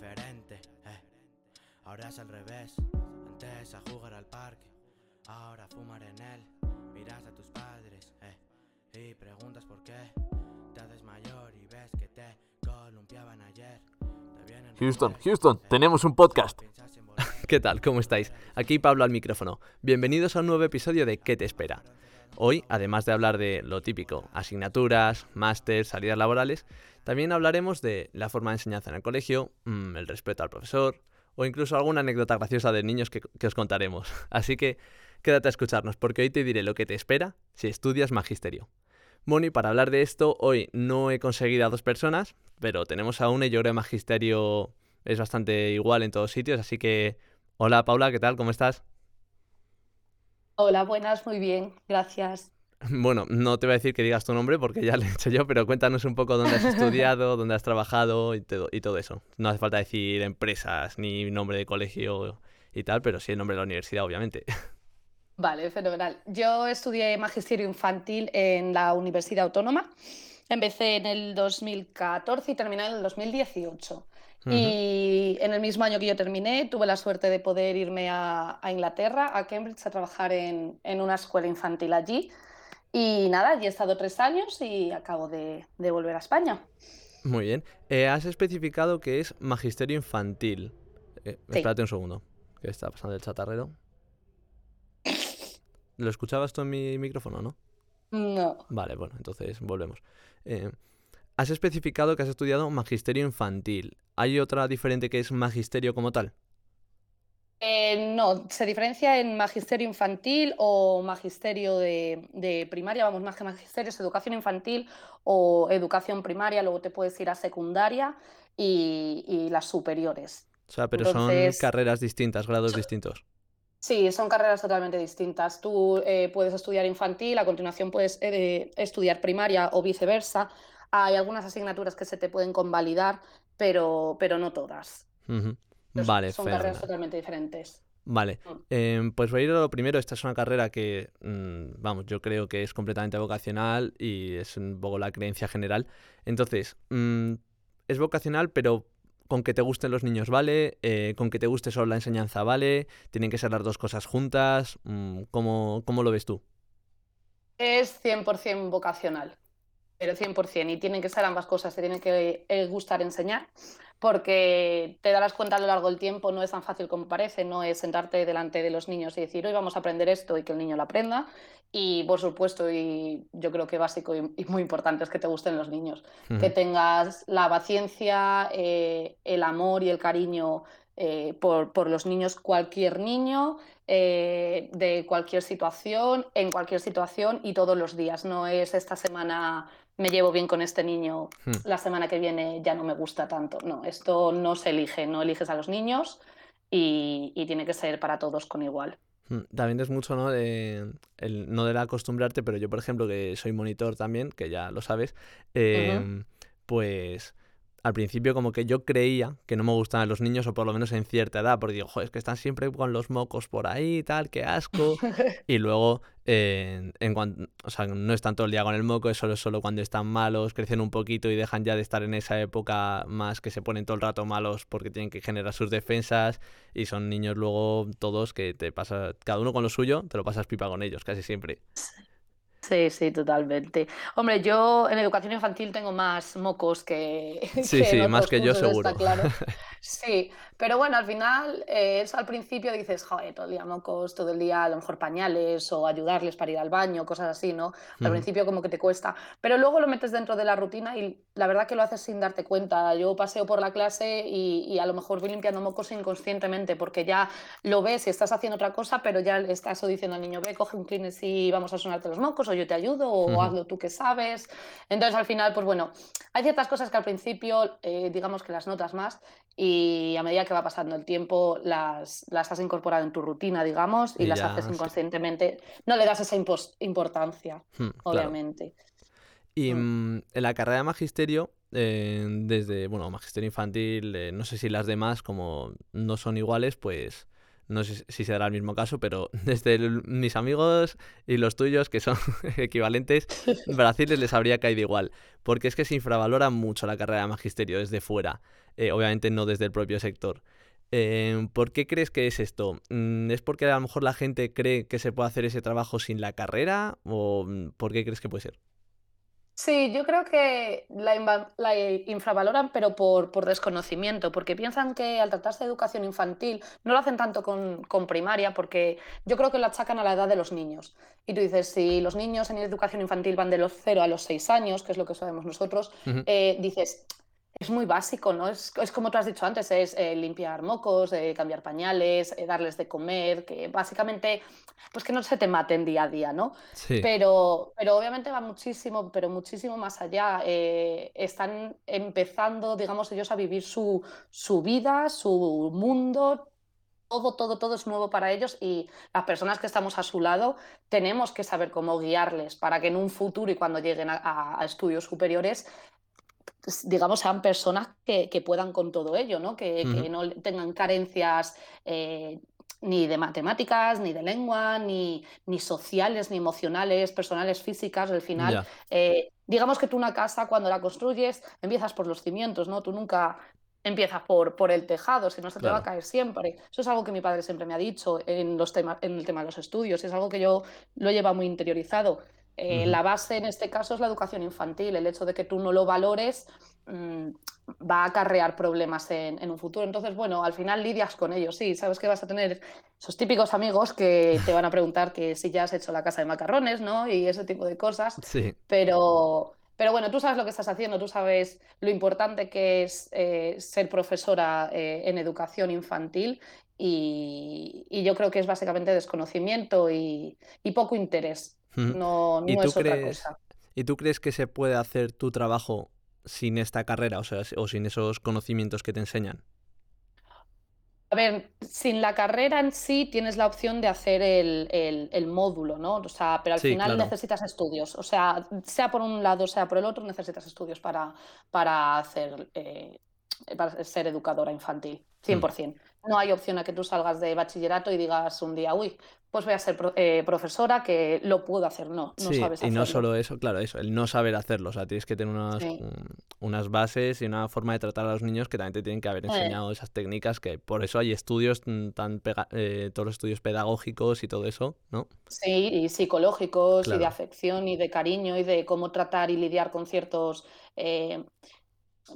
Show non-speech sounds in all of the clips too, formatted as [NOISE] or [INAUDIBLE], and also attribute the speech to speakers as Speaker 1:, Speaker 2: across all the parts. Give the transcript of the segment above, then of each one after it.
Speaker 1: diferente. Eh. Ahora es al revés. Antes a jugar al parque, ahora a fumar en él. Miras a tus padres eh, y preguntas por qué. Te haces mayor y ves que te columpiaban ayer. Te vienen
Speaker 2: Houston, Houston,
Speaker 1: eh,
Speaker 2: tenemos un podcast. [LAUGHS]
Speaker 3: ¿Qué tal? ¿Cómo estáis? Aquí Pablo al micrófono. Bienvenidos a un nuevo episodio de ¿Qué te espera? Hoy, además de hablar de lo típico, asignaturas, máster, salidas laborales, también hablaremos de la forma de enseñanza en el colegio, mm, el respeto al profesor o incluso alguna anécdota graciosa de niños que, os contaremos. [LAUGHS] Así que quédate a escucharnos porque hoy te diré lo que te espera si estudias magisterio. Bueno, y para hablar de esto, hoy no he conseguido a dos personas, pero tenemos a una y yo creo que magisterio es bastante igual en todos sitios, así que hola Paula, ¿qué tal? ¿Cómo estás?
Speaker 4: Hola, buenas, muy bien, gracias.
Speaker 3: Bueno, no te voy a decir que digas tu nombre porque ya lo he hecho yo, pero cuéntanos un poco dónde has [LAUGHS] estudiado, dónde has trabajado y todo, y todo eso. No hace falta decir empresas ni nombre de colegio y tal, pero sí el nombre de la universidad, obviamente.
Speaker 4: Vale, fenomenal. Yo estudié magisterio infantil en la Universidad Autónoma. Empecé en el 2014 y terminé en el 2018. Y en el mismo año que yo terminé, tuve la suerte de poder irme a, a Inglaterra, a Cambridge, a trabajar en, en una escuela infantil allí. Y nada, allí he estado tres años y acabo de, de volver a España.
Speaker 3: Muy bien. Eh, has especificado que es magisterio infantil. Eh,
Speaker 4: Sí.
Speaker 3: espérate un segundo, que está pasando el chatarrero. ¿Lo escuchabas tú en mi micrófono, no?
Speaker 4: No.
Speaker 3: Vale, bueno, entonces volvemos. Eh, has especificado que has estudiado magisterio infantil. ¿Hay otra diferente que es magisterio como tal?
Speaker 4: Eh, no, se diferencia en magisterio infantil o magisterio de, de primaria, vamos, más que magisterio, es educación infantil o educación primaria, luego te puedes ir a secundaria y, y las superiores.
Speaker 3: O sea, pero son carreras distintas, grados distintos.
Speaker 4: Sí, son carreras totalmente distintas. Tú eh, puedes estudiar infantil, a continuación puedes eh, estudiar primaria o viceversa. Hay algunas asignaturas que se te pueden convalidar, pero, pero no todas.
Speaker 3: Vale,
Speaker 4: son carreras totalmente diferentes.
Speaker 3: Vale,
Speaker 4: Mm.
Speaker 3: em, pues voy a ir a lo primero. Esta es una carrera que, mm, vamos, yo creo que es completamente vocacional y es un poco la creencia general. Entonces, mm, es vocacional, pero con que te gusten los niños, ¿vale? Eh, con que te guste solo la enseñanza, ¿vale? Tienen que ser las dos cosas juntas. ¿cómo, cómo lo ves tú?
Speaker 4: Es 100% vocacional, pero 100%. Y tienen que ser ambas cosas. Te tiene que eh, gustar enseñar, porque te darás cuenta a lo largo del tiempo, no es tan fácil como parece, no es sentarte delante de los niños y decir, hoy vamos a aprender esto y que el niño lo aprenda. Y por supuesto, y yo creo que básico y, y muy importante es que te gusten los niños, que tengas la paciencia, eh, el amor y el cariño eh, por, por los niños, cualquier niño, eh, de cualquier situación, en cualquier situación y todos los días. No es esta semana me llevo bien con este niño,
Speaker 3: Hmm.
Speaker 4: la semana que viene ya no me gusta tanto. No, esto no se elige, no eliges a los niños y, y tiene que ser para todos con igual.
Speaker 3: Mm, También es mucho, ¿no? De, el, no de la acostumbrarte, pero yo, por ejemplo, que soy monitor también, que ya lo sabes, em, pues al principio como que yo creía que no me gustaban los niños, o por lo menos en cierta edad, porque digo, joder, es que están siempre con los mocos por ahí y tal, qué asco. [LAUGHS] Y luego, eh, en cuan- o sea, no están todo el día con el moco, es solo, solo cuando están malos, crecen un poquito y dejan ya de estar en esa época más que se ponen todo el rato malos porque tienen que generar sus defensas y son niños luego todos que te pasa, cada uno con lo suyo, te lo pasas pipa con ellos, casi siempre.
Speaker 4: Sí, sí, totalmente. Hombre, yo en educación infantil tengo más mocos que, [LAUGHS]
Speaker 3: Sí,
Speaker 4: que
Speaker 3: sí, más
Speaker 4: otros
Speaker 3: que yo
Speaker 4: cursos, está
Speaker 3: seguro.
Speaker 4: claro. [LAUGHS] Sí, pero bueno, al final, eh, eso al principio dices, joder, todo el día mocos, todo el día a lo mejor pañales o ayudarles para ir al baño, cosas así, ¿no? Al principio como que te cuesta, pero luego lo metes dentro de la rutina y la verdad que lo haces sin darte cuenta. Yo paseo por la clase y, y a lo mejor voy limpiando mocos inconscientemente porque ya lo ves y estás haciendo otra cosa, pero ya le estás o diciendo al niño, ve, coge un Kleenex y vamos a sonarte los mocos, o yo te ayudo, o
Speaker 3: Ujú.
Speaker 4: hazlo tú que sabes. Entonces, al final, pues bueno, hay ciertas cosas que al principio, eh, digamos que las notas más, y a medida que va pasando el tiempo, las, las has incorporado en tu rutina, digamos, y
Speaker 3: Y
Speaker 4: las
Speaker 3: ya,
Speaker 4: haces
Speaker 3: sí.
Speaker 4: inconscientemente. No le das esa importancia,
Speaker 3: Hmm, claro.
Speaker 4: obviamente.
Speaker 3: Y
Speaker 4: Mm.
Speaker 3: mm, en la carrera de magisterio, eh, desde, bueno, magisterio infantil, eh, no sé si las demás, como no son iguales, pues no sé si será el mismo caso, pero [LAUGHS] desde mis amigos y los tuyos, que son [LAUGHS] equivalentes, [LAUGHS] Brasil les habría caído igual, porque es que se infravalora mucho la carrera de magisterio desde fuera, eh, obviamente no desde el propio sector. Eh, ¿Por qué crees que es esto? Mm, ¿Es porque a lo mejor la gente cree que se puede hacer ese trabajo sin la carrera? ¿O mm, por qué crees que puede ser?
Speaker 4: Sí, yo creo que la, la infravaloran, pero por, por, desconocimiento, porque piensan que al tratarse de educación infantil no lo hacen tanto con, con, primaria, porque yo creo que lo achacan a la edad de los niños. Y tú dices, si los niños en educación infantil van de los 0 a los 6 años, que es lo que sabemos nosotros, eh, dices, es muy básico, ¿no? Es, es, como tú has dicho antes, es eh, limpiar mocos, eh, cambiar pañales, eh, darles de comer, que básicamente, pues que no se te maten día a día, ¿no?
Speaker 3: Sí.
Speaker 4: Pero, pero obviamente va muchísimo, pero muchísimo más allá. están empezando, digamos, ellos a vivir su, su vida, su mundo, todo, todo, todo es nuevo para ellos y las personas que estamos a su lado tenemos que saber cómo guiarles para que en un futuro y cuando lleguen a, a estudios superiores digamos, sean personas que, puedan con todo ello, ¿no? Que, no tengan carencias eh, ni de matemáticas, ni de lengua, ni, ni, sociales, ni emocionales, personales, físicas. Al final, eh, digamos que tú una casa, cuando la construyes, empiezas por los cimientos, ¿no? Tú nunca empiezas por, por el tejado, si no se te va a caer siempre. Eso es algo que mi padre siempre me ha dicho en, los temas, en el tema de los estudios, es algo que yo lo llevo muy interiorizado. Eh, la base en este caso es la educación infantil. El hecho de que tú no lo valores mm, va a acarrear problemas en, un futuro. Entonces, bueno, al final lidias con ellos. Sí, sabes que vas a tener esos típicos amigos que te van a preguntar que si ya has hecho la casa de macarrones, ¿no? Y ese tipo de cosas.
Speaker 3: Sí.
Speaker 4: Pero, pero bueno, tú sabes lo que estás haciendo, tú sabes lo importante que es eh, ser profesora eh, en educación infantil y, yo creo que es básicamente desconocimiento y poco interés. No, no es otra cosa.
Speaker 3: ¿Y tú crees que se puede hacer tu trabajo sin esta carrera, o sea, o sin esos conocimientos que te enseñan?
Speaker 4: A ver, sin la carrera en sí tienes la opción de hacer el, módulo, ¿no? O sea, pero al final necesitas estudios. O sea, sea por un lado, sea por el otro, necesitas estudios para, para hacer eh, para ser educadora infantil, 100%. Mm. No hay opción a que tú salgas de bachillerato y digas un día, uy, pues voy a ser eh, profesora que lo puedo hacer. No, no
Speaker 3: sí,
Speaker 4: sabes
Speaker 3: Y no solo eso, claro, eso, el no saber hacerlo. O sea, tienes que tener unas, unas bases y una forma de tratar a los niños que también te tienen que haber eh. enseñado esas técnicas, que por eso hay estudios tan eh, todos los estudios pedagógicos y todo eso, ¿no?
Speaker 4: Sí, y psicológicos, y de afección, y de cariño, y de cómo tratar y lidiar con ciertos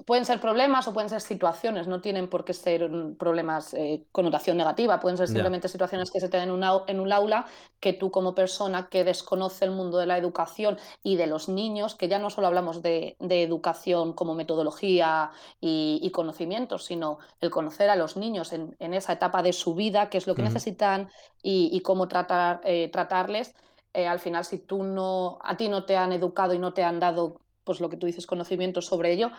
Speaker 4: pueden ser problemas o pueden ser situaciones, no tienen por qué ser problemas eh, connotación negativa, pueden ser simplemente situaciones que se te den en un aula que tú como persona que desconoce el mundo de la educación y de los niños, que ya no solo hablamos de, educación como metodología y, conocimientos, sino el conocer a los niños en, esa etapa de su vida, qué es lo que necesitan y, cómo tratar, eh, tratarles. Eh, al final, si tú no, a ti no te han educado y no te han dado pues lo que tú dices, conocimientos sobre ello,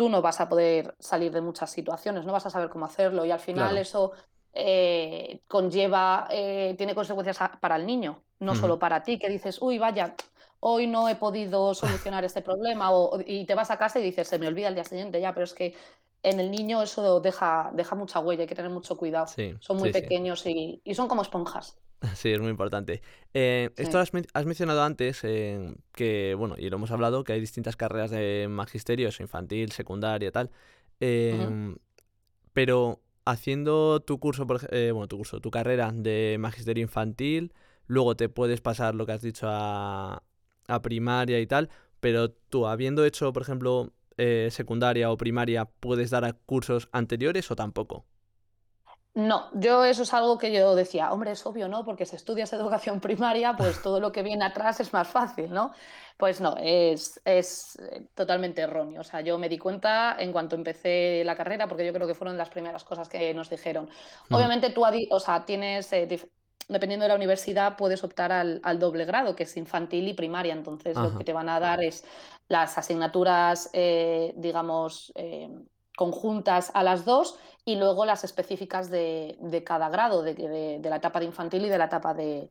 Speaker 4: tú no vas a poder salir de muchas situaciones, no vas a saber cómo hacerlo y al final eso eh, conlleva, eh, tiene consecuencias para el niño, no solo para ti, que dices, uy, vaya, hoy no he podido solucionar este problema y te vas a casa y dices, se me olvida el día siguiente ya, pero es que en el niño eso deja, deja mucha huella, hay que tener mucho cuidado. son muy pequeños y, y son como esponjas. [LAUGHS]
Speaker 3: Sí, es muy importante. Eh, esto has, mencionado antes, eh, que, bueno, y lo hemos hablado, que hay distintas carreras de magisterio, eso, infantil, secundaria, tal. Em, pero haciendo tu curso, por, eh, bueno, tu curso, tu carrera de magisterio infantil, luego te puedes pasar lo que has dicho a, a primaria y tal, pero tú, habiendo hecho, por ejemplo, secundaria o primaria, ¿puedes dar a cursos anteriores o tampoco?
Speaker 4: No, yo eso es algo que yo decía, hombre, es obvio, ¿no? Porque si estudias educación primaria, pues todo lo que viene atrás es más fácil, ¿no? Pues no, es, es eh, totalmente erróneo. O sea, yo me di cuenta en cuanto empecé la carrera, porque yo creo que fueron las primeras cosas que nos dijeron. Obviamente tú, o sea, tienes, eh, dependiendo de la universidad, puedes optar al, doble grado, que es infantil y primaria. Entonces, lo que te van a dar es las asignaturas, eh, digamos, conjuntas a las dos y luego las específicas de, cada grado, de, la etapa de infantil y de la etapa de,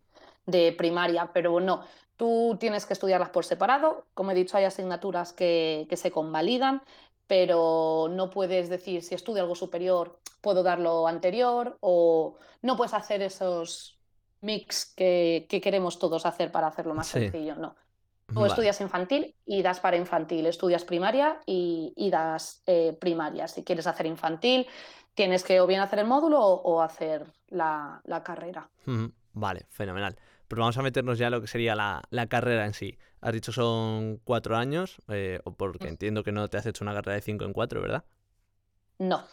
Speaker 4: primaria. Pero no, Tú tienes que estudiarlas por separado. Como he dicho, hay asignaturas que, que se convalidan, pero no puedes decir si estudio algo superior, puedo dar lo anterior, o no puedes hacer esos mix que, que queremos todos hacer para hacerlo más
Speaker 3: Sí,
Speaker 4: sencillo. No.
Speaker 3: Vale.
Speaker 4: estudias infantil y das para infantil, estudias primaria y, y das eh, primaria. Si quieres hacer infantil, tienes que o bien hacer el módulo o, o hacer la, la carrera.
Speaker 3: Vale, fenomenal. Pero vamos a meternos ya a lo que sería la, la carrera en sí. Has dicho son cuatro años, eh, o porque entiendo que no te has hecho una carrera de cinco en cuatro, ¿verdad?
Speaker 4: No,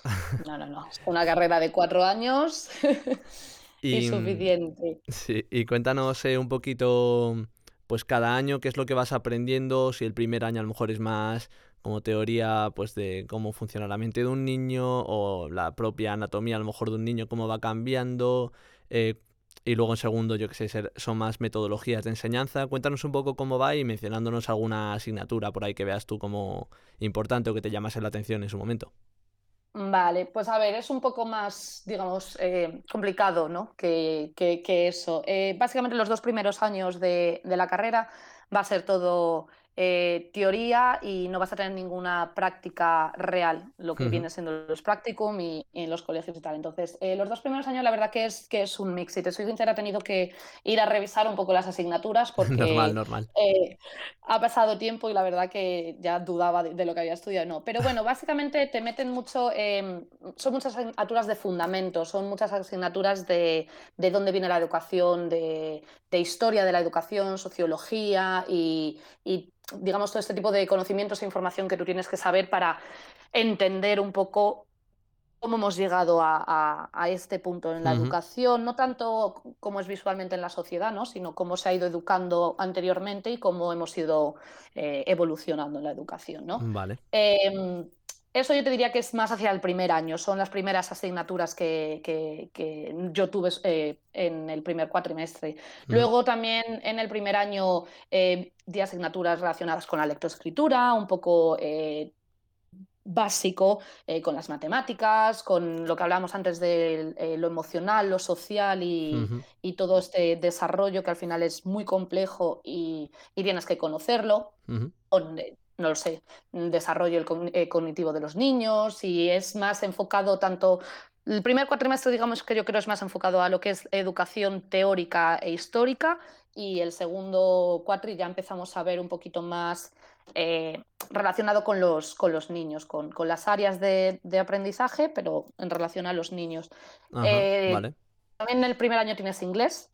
Speaker 4: no, no, no. [LAUGHS] Una carrera de cuatro años y [LAUGHS]
Speaker 3: Y,
Speaker 4: suficiente.
Speaker 3: sí, y cuéntanos eh, un poquito, pues cada año, qué es lo que vas aprendiendo, si el primer año a lo mejor es más como teoría, pues de cómo funciona la mente de un niño, o la propia anatomía a lo mejor de un niño, cómo va cambiando, eh, y luego en segundo, yo qué sé, son más metodologías de enseñanza. Cuéntanos un poco cómo va y mencionándonos alguna asignatura por ahí que veas tú como importante o que te llamase la atención en su momento.
Speaker 4: Vale, pues a ver, es un poco más, digamos, eh, complicado, ¿no? que, que- que eso. Eh, básicamente los dos primeros años de, de la carrera va a ser todo eh, teoría y no vas a tener ninguna práctica real, lo que viene siendo los practicum y, y en los colegios y tal. Entonces, eh, los dos primeros años la verdad que es, que es un mix. Si te soy sincera, he tenido que ir a revisar un poco las asignaturas [LAUGHS]
Speaker 3: Normal,
Speaker 4: porque
Speaker 3: normal.
Speaker 4: eh, ha pasado tiempo y la verdad que ya dudaba de, de lo que había estudiado. No, pero bueno, básicamente te meten mucho, eh, son muchas asignaturas de fundamentos, son muchas asignaturas de, de dónde viene la educación, de, de historia de la educación, sociología y, y, digamos, todo este tipo de conocimientos e información que tú tienes que saber para entender un poco cómo hemos llegado a, a- a este punto en la educación, no tanto cómo es visualmente en la sociedad, ¿no? sino cómo se ha ido educando anteriormente y cómo hemos ido eh, evolucionando en la educación. ¿no?
Speaker 3: Vale.
Speaker 4: Eh, eso yo te diría que es más hacia el primer año, son las primeras asignaturas que, que- que yo tuve eh, en el primer cuatrimestre.
Speaker 3: Ujú,
Speaker 4: Luego también en el primer año eh, di asignaturas relacionadas con la lectoescritura, un poco eh, básico con las matemáticas, con lo que hablábamos antes de lo emocional, lo social y, y todo este desarrollo que al final es muy complejo y, y tienes que conocerlo con, no lo sé, mm, desarrollo el eh, cognitivo de los niños y es más enfocado tanto, el primer cuatrimestre digamos que yo creo es más enfocado a lo que es educación teórica e histórica y el segundo cuatri ya empezamos a ver un poquito más eh, relacionado con los, con los niños, con, con las áreas de, de aprendizaje, pero en relación a los niños.
Speaker 3: Ajá,
Speaker 4: Eh,
Speaker 3: vale.
Speaker 4: también en el primer año tienes inglés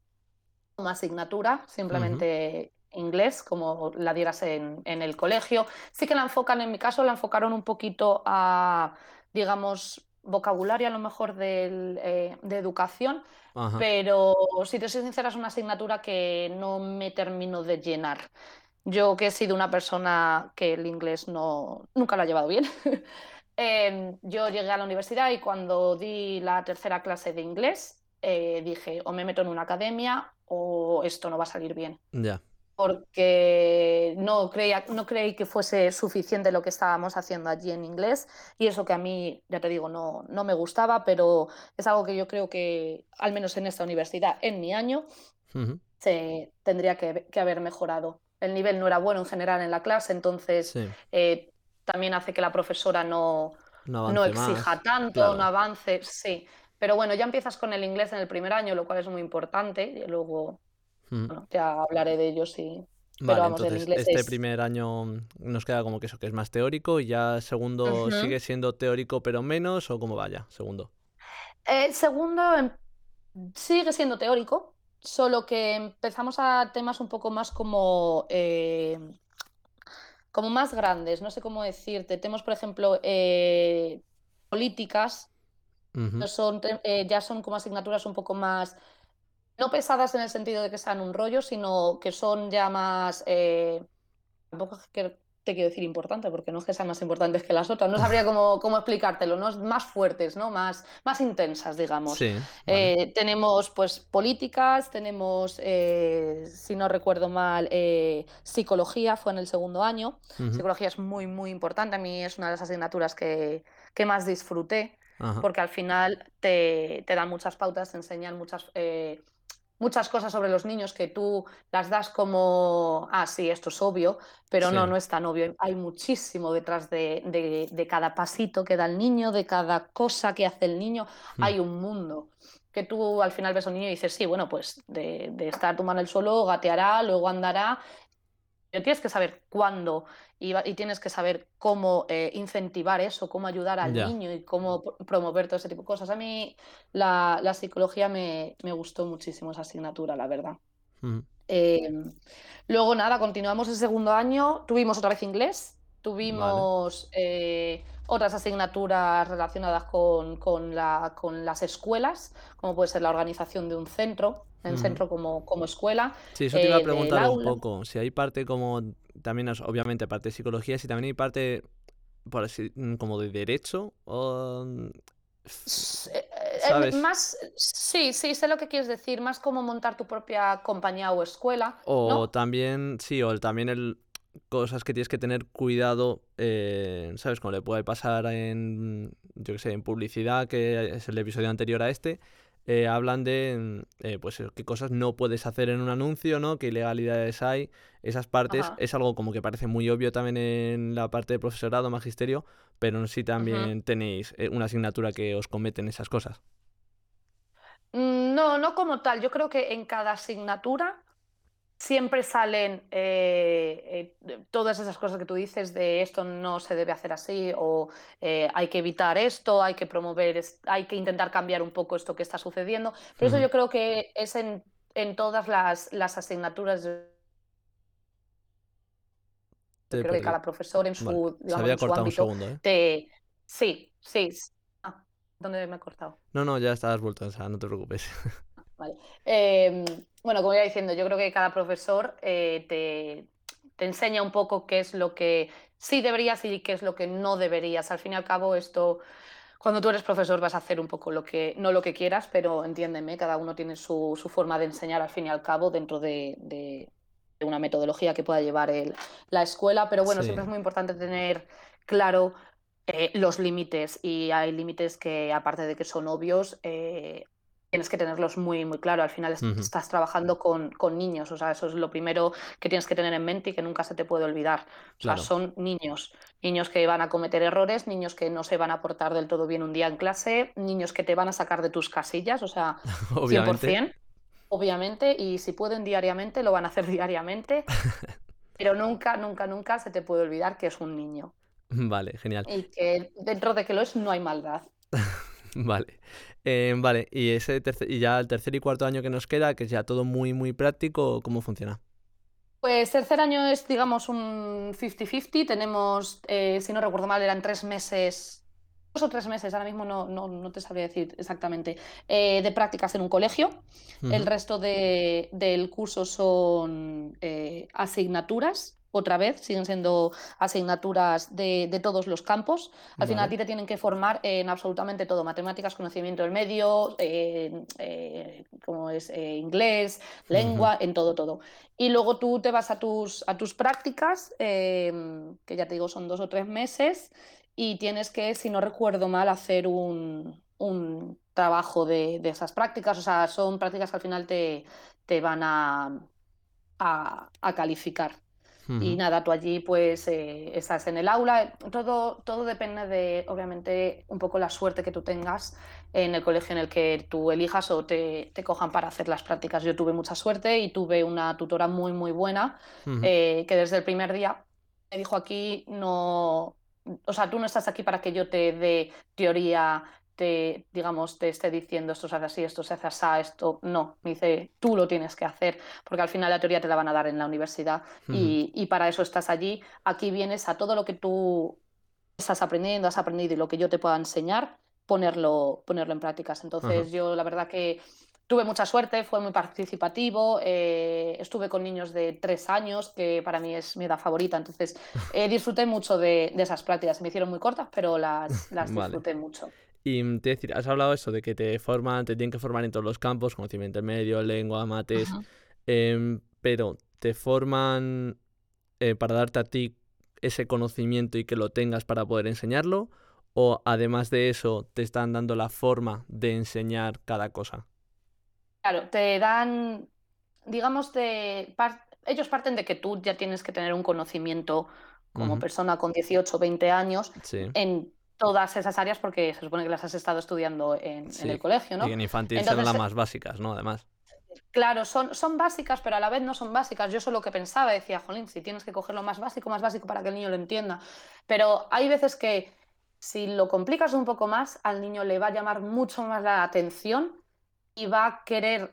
Speaker 4: como asignatura, simplemente inglés, como la dieras en, en el colegio. Sí que la enfocan, en mi caso, la enfocaron un poquito a, digamos, vocabulario a lo mejor del, eh, de educación,
Speaker 3: Ajá.
Speaker 4: pero si te soy sincera, es una asignatura que no me termino de llenar. Yo que he sido una persona que el inglés no, nunca lo ha llevado bien. [LAUGHS] Em, yo llegué a la universidad y cuando di la tercera clase de inglés, eh, dije, o me meto en una academia o esto no va a salir bien,
Speaker 3: Ya.
Speaker 4: Porque no creía, no creí que fuese suficiente lo que estábamos haciendo allí en inglés y eso que a mí, ya te digo, no, no me gustaba, pero es algo que yo creo que, al menos en esta universidad, en mi año, se tendría que, que haber mejorado. El nivel no era bueno en general en la clase, entonces
Speaker 3: Sí.
Speaker 4: eh, también hace que la profesora no, no
Speaker 3: avance
Speaker 4: exija
Speaker 3: más.
Speaker 4: tanto, no avance, sí. Pero bueno, ya empiezas con el inglés en el primer año, lo cual es muy importante. Y luego, Bueno, ya hablaré de ello, sí. Pero
Speaker 3: Vale,
Speaker 4: vamos, el
Speaker 3: entonces este
Speaker 4: es...
Speaker 3: primer año mm, nos queda como que eso, que es más teórico y ya segundo sigue siendo teórico pero menos o cómo vaya, segundo.
Speaker 4: El segundo em- sigue siendo teórico, solo que empezamos a temas un poco más como, eh, como más grandes, no sé cómo decirte. Tenemos, por ejemplo, eh, políticas, no son, eh, ya son como asignaturas un poco más, no pesadas en el sentido de que sean un rollo, sino que son ya más, eh, tampoco es que te quiero decir importante, porque no es que sean más importantes que las otras, no sabría cómo, cómo explicártelo, ¿no? Es Más fuertes, ¿no? Más, más intensas, digamos.
Speaker 3: Sí, vale.
Speaker 4: Eh, tenemos pues políticas, tenemos, eh, si no recuerdo mal, eh, psicología, fue en el segundo año. Psicología es muy, muy importante, a mí es una de las asignaturas que, que más disfruté,
Speaker 3: Ajá.
Speaker 4: porque al final te, te dan muchas pautas, te enseñan muchas... eh, muchas cosas sobre los niños que tú las das como, ah, sí, esto es obvio, pero no, no es tan obvio. Hay muchísimo detrás de, de, cada pasito que da el niño, de cada cosa que hace el niño. Hmm. Hay un mundo que tú al final ves a un niño y dices, sí, bueno, pues de, de estar tumbado en el suelo, gateará, luego andará tienes que saber cuándo y, tienes que saber cómo eh, incentivar eso, cómo ayudar al niño y cómo promover todo ese tipo de cosas. A mí la, psicología me, gustó muchísimo esa asignatura, la verdad. Em, luego nada, continuamos el segundo año, tuvimos otra vez inglés, tuvimos eh, otras asignaturas relacionadas con, con, la, con las escuelas, como puede ser la organización de un centro, en centro como, como escuela.
Speaker 3: Sí, eso te iba a eh, preguntar un poco. Si hay parte como, también obviamente parte de psicología, si también hay parte por así, como de derecho o...
Speaker 4: Eh, eh, más, sí, sí, sé lo que quieres decir, más como montar tu propia compañía o escuela.
Speaker 3: O también, sí, o también el cosas que tienes que tener cuidado, ¿sabes? Como le puede pasar en, yo que sé, en publicidad, que es el episodio anterior a este, eh, hablan de mm, eh, pues qué cosas no puedes hacer en un anuncio, ¿no? Qué ilegalidades hay. Esas partes es algo como que parece muy obvio también en la parte de profesorado, magisterio, pero sí también tenéis eh, una asignatura que os cometen esas cosas.
Speaker 4: Mm, no, no como tal. Yo creo que en cada asignatura siempre salen eh, eh, todas esas cosas que tú dices de esto no se debe hacer así o eh, hay que evitar esto, hay que promover, hay que intentar cambiar un poco esto que está sucediendo. Pero eso yo creo que es en, todas las, las asignaturas. creo que cada profesor en su, ámbito te... Sí, sí. Ah, ¿Dónde me he cortado?
Speaker 3: No, no, ya estabas vuelto, o sea, no te preocupes. [LAUGHS]
Speaker 4: Vale. Em, bueno, como iba diciendo, yo creo que cada profesor eh, te, te, enseña un poco qué es lo que sí deberías y qué es lo que no deberías. Al fin y al cabo, esto, cuando tú eres profesor vas a hacer un poco lo que, no lo que quieras, pero entiéndeme, cada uno tiene su, su forma de enseñar al fin y al cabo dentro de, de, una metodología que pueda llevar el, la escuela. Pero bueno, siempre es muy importante tener claro eh, los límites y hay límites que aparte de que son obvios, eh, tienes que tenerlos muy, muy claro. Al final estás trabajando con, con, niños, o sea, eso es lo primero que tienes que tener en mente y que nunca se te puede olvidar. O sea, son niños, niños que van a cometer errores, niños que no se van a portar del todo bien un día en clase, niños que te van a sacar de tus casillas, o sea, [LAUGHS] 100%, obviamente, y si pueden diariamente, lo van a hacer [LAUGHS] diariamente, pero nunca, nunca, nunca se te puede olvidar que es un niño.
Speaker 3: Vale, genial.
Speaker 4: Y que dentro de que lo es, no hay maldad. [LAUGHS] [LAUGHS]
Speaker 3: Vale. Em, vale, y ese y ya el tercer y cuarto año que nos queda, que es ya todo muy, muy práctico, ¿cómo funciona?
Speaker 4: Pues tercer año es, digamos, un 50-50. Tenemos, eh, si no recuerdo mal, eran tres meses, dos o tres meses, ahora mismo no, no, no te sabría decir exactamente, eh, de prácticas en un colegio. El resto de, del curso son eh, asignaturas otra vez, siguen siendo asignaturas de, todos los campos. Al final a ti te tienen que formar en absolutamente todo, matemáticas, conocimiento del medio, eh, como es eh, inglés, lengua, en todo, todo. Y luego tú te vas a tus, a tus prácticas, em, que ya te digo son dos o tres meses, y tienes que, si no recuerdo mal, hacer un, trabajo de, esas prácticas. O sea, son prácticas que al final te, te van a, a calificar. Y nada, tú allí pues eh, estás en el aula. Todo, todo depende de, obviamente, un poco la suerte que tú tengas en el colegio en el que tú elijas o te, te cojan para hacer las prácticas. Yo tuve mucha suerte y tuve una tutora muy, muy buena eh, que desde el primer día me dijo aquí no, o sea, tú no estás aquí para que yo te dé teoría te, digamos, te esté diciendo esto se hace así, esto se hace así, esto no. Me dice, tú lo tienes que hacer, porque al final la teoría te la van a dar en la universidad y, para eso estás allí. Aquí vienes a todo lo que tú estás aprendiendo, has aprendido y lo que yo te pueda enseñar, ponerlo, ponerlo en prácticas. Entonces, yo la verdad que tuve mucha suerte, fue muy participativo, eh, estuve con niños de tres años, que para mí es mi edad favorita, entonces eh, disfruté mucho de, esas prácticas. Me hicieron muy cortas, pero las, las [LAUGHS] disfruté mucho.
Speaker 3: Y mm, te decir, has hablado eso de que te forman, te tienen que formar en todos los campos, conocimiento medio, lengua, mates, em, pero te forman eh, para darte a ti ese conocimiento y que lo tengas para poder enseñarlo, o además de eso te están dando la forma de enseñar cada cosa.
Speaker 4: Claro, te dan, digamos, de ellos parten de que tú ya tienes que tener un conocimiento como persona con 18 o 20 años en todas esas áreas porque se supone que las has estado estudiando en, el colegio, ¿no?
Speaker 3: Y en infantil son las más básicas, ¿no? Además.
Speaker 4: Claro, son, son básicas, pero a la vez no son básicas. Yo eso lo que pensaba, decía, jolín, si tienes que coger lo más básico, más básico para que el niño lo entienda. Pero hay veces que si lo complicas un poco más, al niño le va a llamar mucho más la atención y va a querer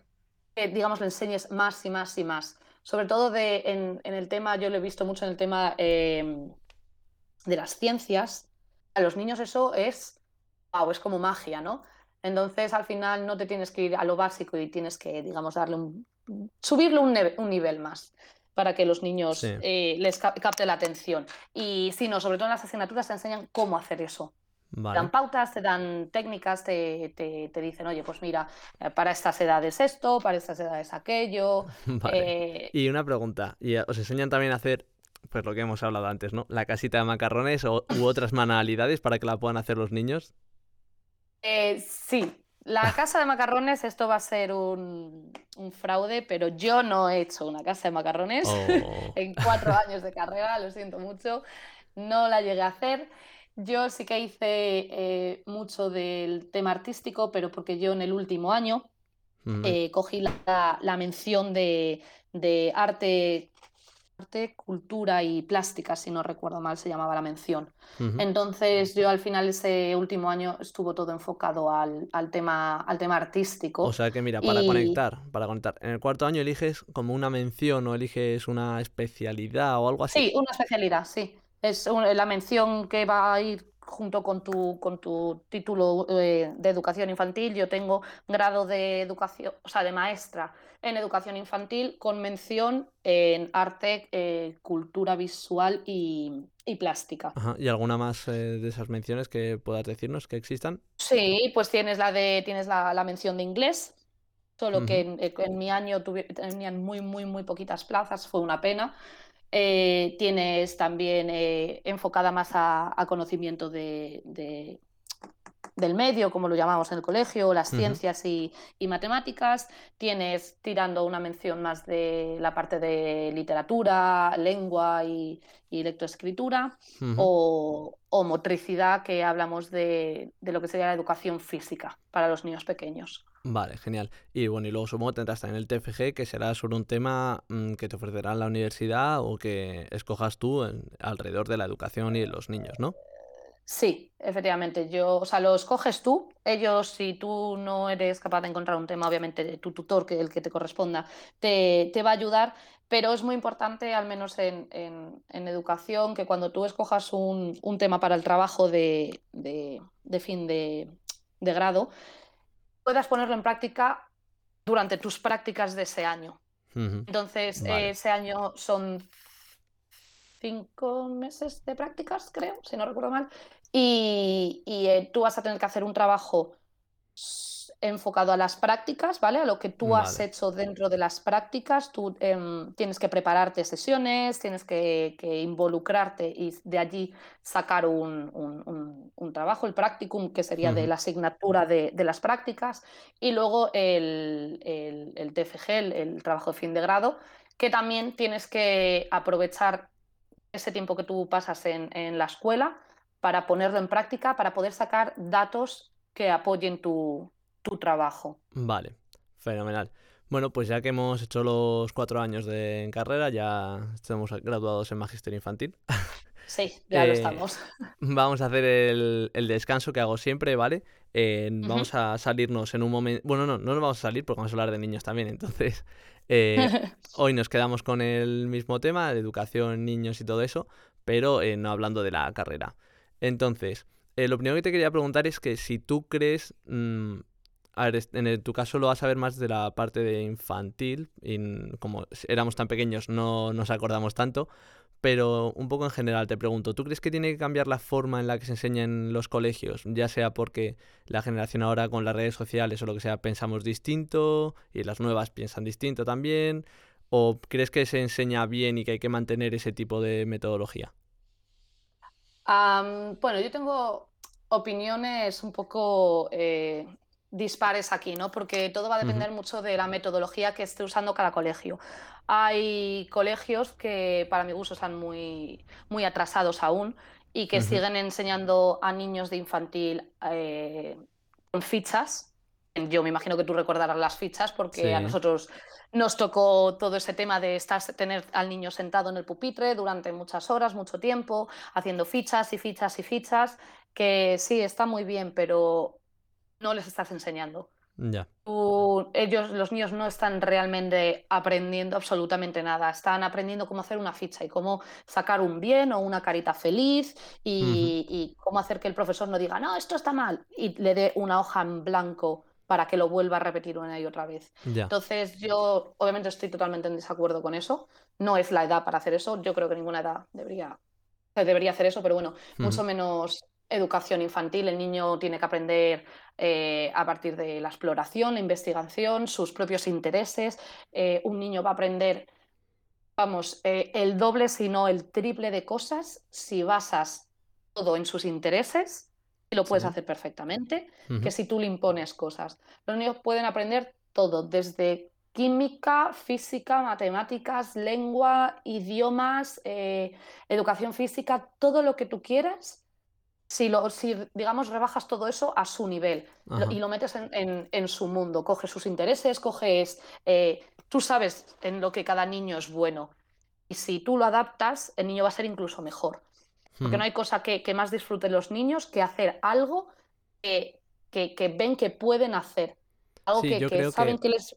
Speaker 4: que, digamos, le enseñes más y más y más. Sobre todo de, en, el tema, yo lo he visto mucho en el tema em, de las ciencias. A los niños eso es, wow, es como magia, ¿no? Entonces al final no te tienes que ir a lo básico y tienes que, digamos, darle un, subirlo un, un nivel más para que los niños eh, les capte la atención. Y si no, sobre todo en las asignaturas te enseñan cómo hacer eso. Te dan pautas, te dan técnicas, te, te, dicen, oye, pues mira, eh, para estas edades esto, para estas edades aquello. [LAUGHS]
Speaker 3: Eh, y una pregunta, ¿y os enseñan también a hacer, pues lo que hemos hablado antes, ¿no? La casita de macarrones o, u otras manualidades para que la puedan hacer los niños?
Speaker 4: Eh, sí, la casa de macarrones, esto va a ser un, fraude, pero yo no he hecho una casa de macarrones oh. [LAUGHS] en cuatro años de carrera, lo siento mucho, no la llegué a hacer. Yo sí que hice eh, mucho del tema artístico, pero porque yo en el último año eh, cogí la, mención de, arte, arte, cultura y plástica, si no recuerdo mal, se llamaba la mención. Entonces yo al final ese último año estuvo todo enfocado al, tema, al tema artístico.
Speaker 3: O sea que mira, para conectar, para conectar, en el cuarto año eliges como una mención o eliges una especialidad o algo así.
Speaker 4: Sí, una especialidad, sí. Es la mención que va a ir junto con tu, con tu título eh, de educación infantil. Yo tengo grado de educación, o sea, de maestra en educación infantil con mención en arte, eh, cultura visual y, plástica.
Speaker 3: ¿Y alguna más eh, de esas menciones que puedas decirnos que existan?
Speaker 4: Sí, pues tienes la de tienes la, mención de inglés, solo que en, mi año tenían muy, muy, muy poquitas plazas, fue una pena. Eh, tienes también eh, enfocada más a, conocimiento de, del medio, como lo llamamos en el colegio, las ciencias y, matemáticas. Tienes tirando una mención más de la parte de literatura, lengua y, lectoescritura, o, motricidad, que hablamos de, de lo que sería la educación física para los niños pequeños.
Speaker 3: Vale, genial. Y bueno, y luego supongo que tendrás también el TFG, que será sobre un tema mm, que te ofrecerá la universidad o que escojas tú alrededor de la educación y de los niños, ¿no?
Speaker 4: Sí, efectivamente. Yo, o sea, lo escoges tú. Ellos, si tú no eres capaz de encontrar un tema, obviamente tu tutor, que el que te corresponda, te, va a ayudar. Pero es muy importante, al menos en, educación, que cuando tú escojas un, tema para el trabajo de, fin de, de grado, puedas ponerlo en práctica durante tus prácticas de ese año. Entonces, ese año son cinco meses de prácticas, creo, si no recuerdo mal, y, eh, tú vas a tener que hacer un trabajo enfocado a las prácticas, ¿vale? A lo que tú has hecho dentro de las prácticas, tú em, tienes que prepararte sesiones, tienes que, involucrarte y de allí sacar un, trabajo, el practicum, que sería de la asignatura de, las prácticas, y luego el, el, TFG, el, trabajo de fin de grado, que también tienes que aprovechar ese tiempo que tú pasas en, en la escuela para ponerlo en práctica, para poder sacar datos que apoyen tu, tu trabajo.
Speaker 3: Vale, fenomenal. Bueno, pues ya que hemos hecho los cuatro años de carrera, ya estamos graduados en Magisterio Infantil. [LAUGHS]
Speaker 4: Sí, [LAUGHS] ya lo eh, estamos. [LAUGHS]
Speaker 3: Vamos a hacer el, descanso que hago siempre, ¿vale? Vamos a salirnos en un momento... Bueno, no, no nos vamos a salir porque vamos a hablar de niños también, entonces... Eh, hoy nos quedamos con el mismo tema, de educación, niños y todo eso, pero eh, no hablando de la carrera. Entonces, lo primero que te quería preguntar es que si tú crees... Mm, a ver, en tu caso lo vas a ver más de la parte de infantil, y como éramos tan pequeños no nos acordamos tanto, pero un poco en general te pregunto, ¿tú crees que tiene que cambiar la forma en la que se enseña en los colegios? Ya sea porque la generación ahora con las redes sociales o lo que sea pensamos distinto y las nuevas piensan distinto también, ¿o crees que se enseña bien y que hay que mantener ese tipo de metodología?
Speaker 4: Bueno, yo tengo opiniones un poco eh, dispares aquí, ¿no? Porque todo va a depender mucho de la metodología que esté usando cada colegio. Hay colegios que para mi gusto están muy, muy atrasados aún y que siguen enseñando a niños de infantil eh, con fichas. Yo me imagino que tú recordarás las fichas porque a nosotros nos tocó todo ese tema de estar, tener al niño sentado en el pupitre durante muchas horas, mucho tiempo, haciendo fichas y fichas y fichas, que sí, está muy bien, pero no les estás enseñando.
Speaker 3: Ya.
Speaker 4: ellos, los niños, no están realmente aprendiendo absolutamente nada. Están aprendiendo cómo hacer una ficha y cómo sacar un bien o una carita feliz y, cómo hacer que el profesor no diga, no, esto está mal, y le dé una hoja en blanco para que lo vuelva a repetir una y otra vez. Entonces, yo obviamente estoy totalmente en desacuerdo con eso. No es la edad para hacer eso. Yo creo que ninguna edad debería, debería hacer eso, pero bueno, mucho menos educación infantil. El niño tiene que aprender eh, a partir de la exploración, la investigación, sus propios intereses. Eh, un niño va a aprender, vamos, eh, el doble, si no el triple de cosas si basas todo en sus intereses, y lo puedes hacer perfectamente, que si tú le impones cosas. Los niños pueden aprender todo, desde química, física, matemáticas, lengua, idiomas, educación física, todo lo que tú quieras si, lo, si, digamos, rebajas todo eso a su nivel y lo metes en, su mundo, coges sus intereses, coges, eh, tú sabes en lo que cada niño es bueno. Y si tú lo adaptas, el niño va a ser incluso mejor. Porque no hay cosa que, más disfruten los niños que hacer algo que, que, ven que pueden hacer. Algo que, saben que, les...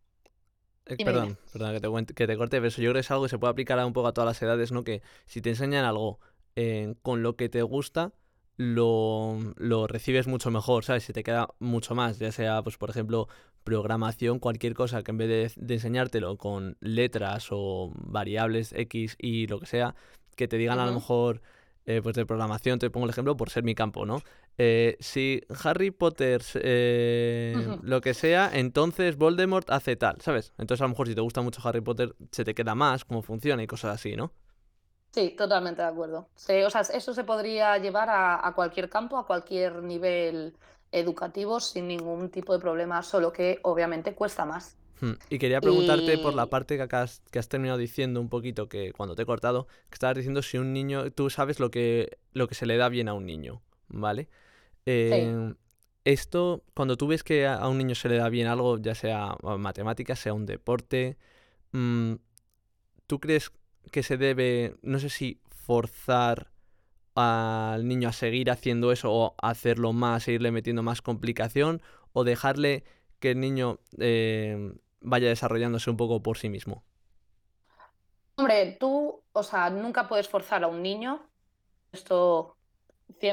Speaker 3: Eh, perdón, perdón que te, corte, pero eso yo creo que es algo que se puede aplicar un poco a todas las edades, ¿no? Que si te enseñan algo eh, con lo que te gusta, lo, lo, recibes mucho mejor, ¿sabes? Si te queda mucho más, ya sea, pues por ejemplo, programación, cualquier cosa que en vez de, enseñártelo con letras o variables X y lo que sea, que te digan a lo mejor, eh, pues de programación, te pongo el ejemplo por ser mi campo, ¿no? Eh, si Harry Potter, eh, lo que sea, entonces Voldemort hace tal, ¿sabes? Entonces a lo mejor si te gusta mucho Harry Potter, se te queda más cómo funciona y cosas así, ¿no?
Speaker 4: Sí, totalmente de acuerdo. o sea, eso se podría llevar a, cualquier campo, a cualquier nivel educativo sin ningún tipo de problema, solo que obviamente cuesta más.
Speaker 3: Y quería preguntarte por la parte que, has, que has terminado diciendo un poquito, que cuando te he cortado, que estabas diciendo si un niño, tú sabes lo que, lo que se le da bien a un niño, ¿vale? Em, esto, cuando tú ves que a un niño se le da bien algo, ya sea matemáticas, sea un deporte, mm, ¿tú crees que se debe, no sé si forzar al niño a seguir haciendo eso o hacerlo más, seguirle metiendo más complicación o dejarle que el niño eh, vaya desarrollándose un poco por sí mismo?
Speaker 4: Hombre, tú, o sea, nunca puedes forzar a un niño. Esto,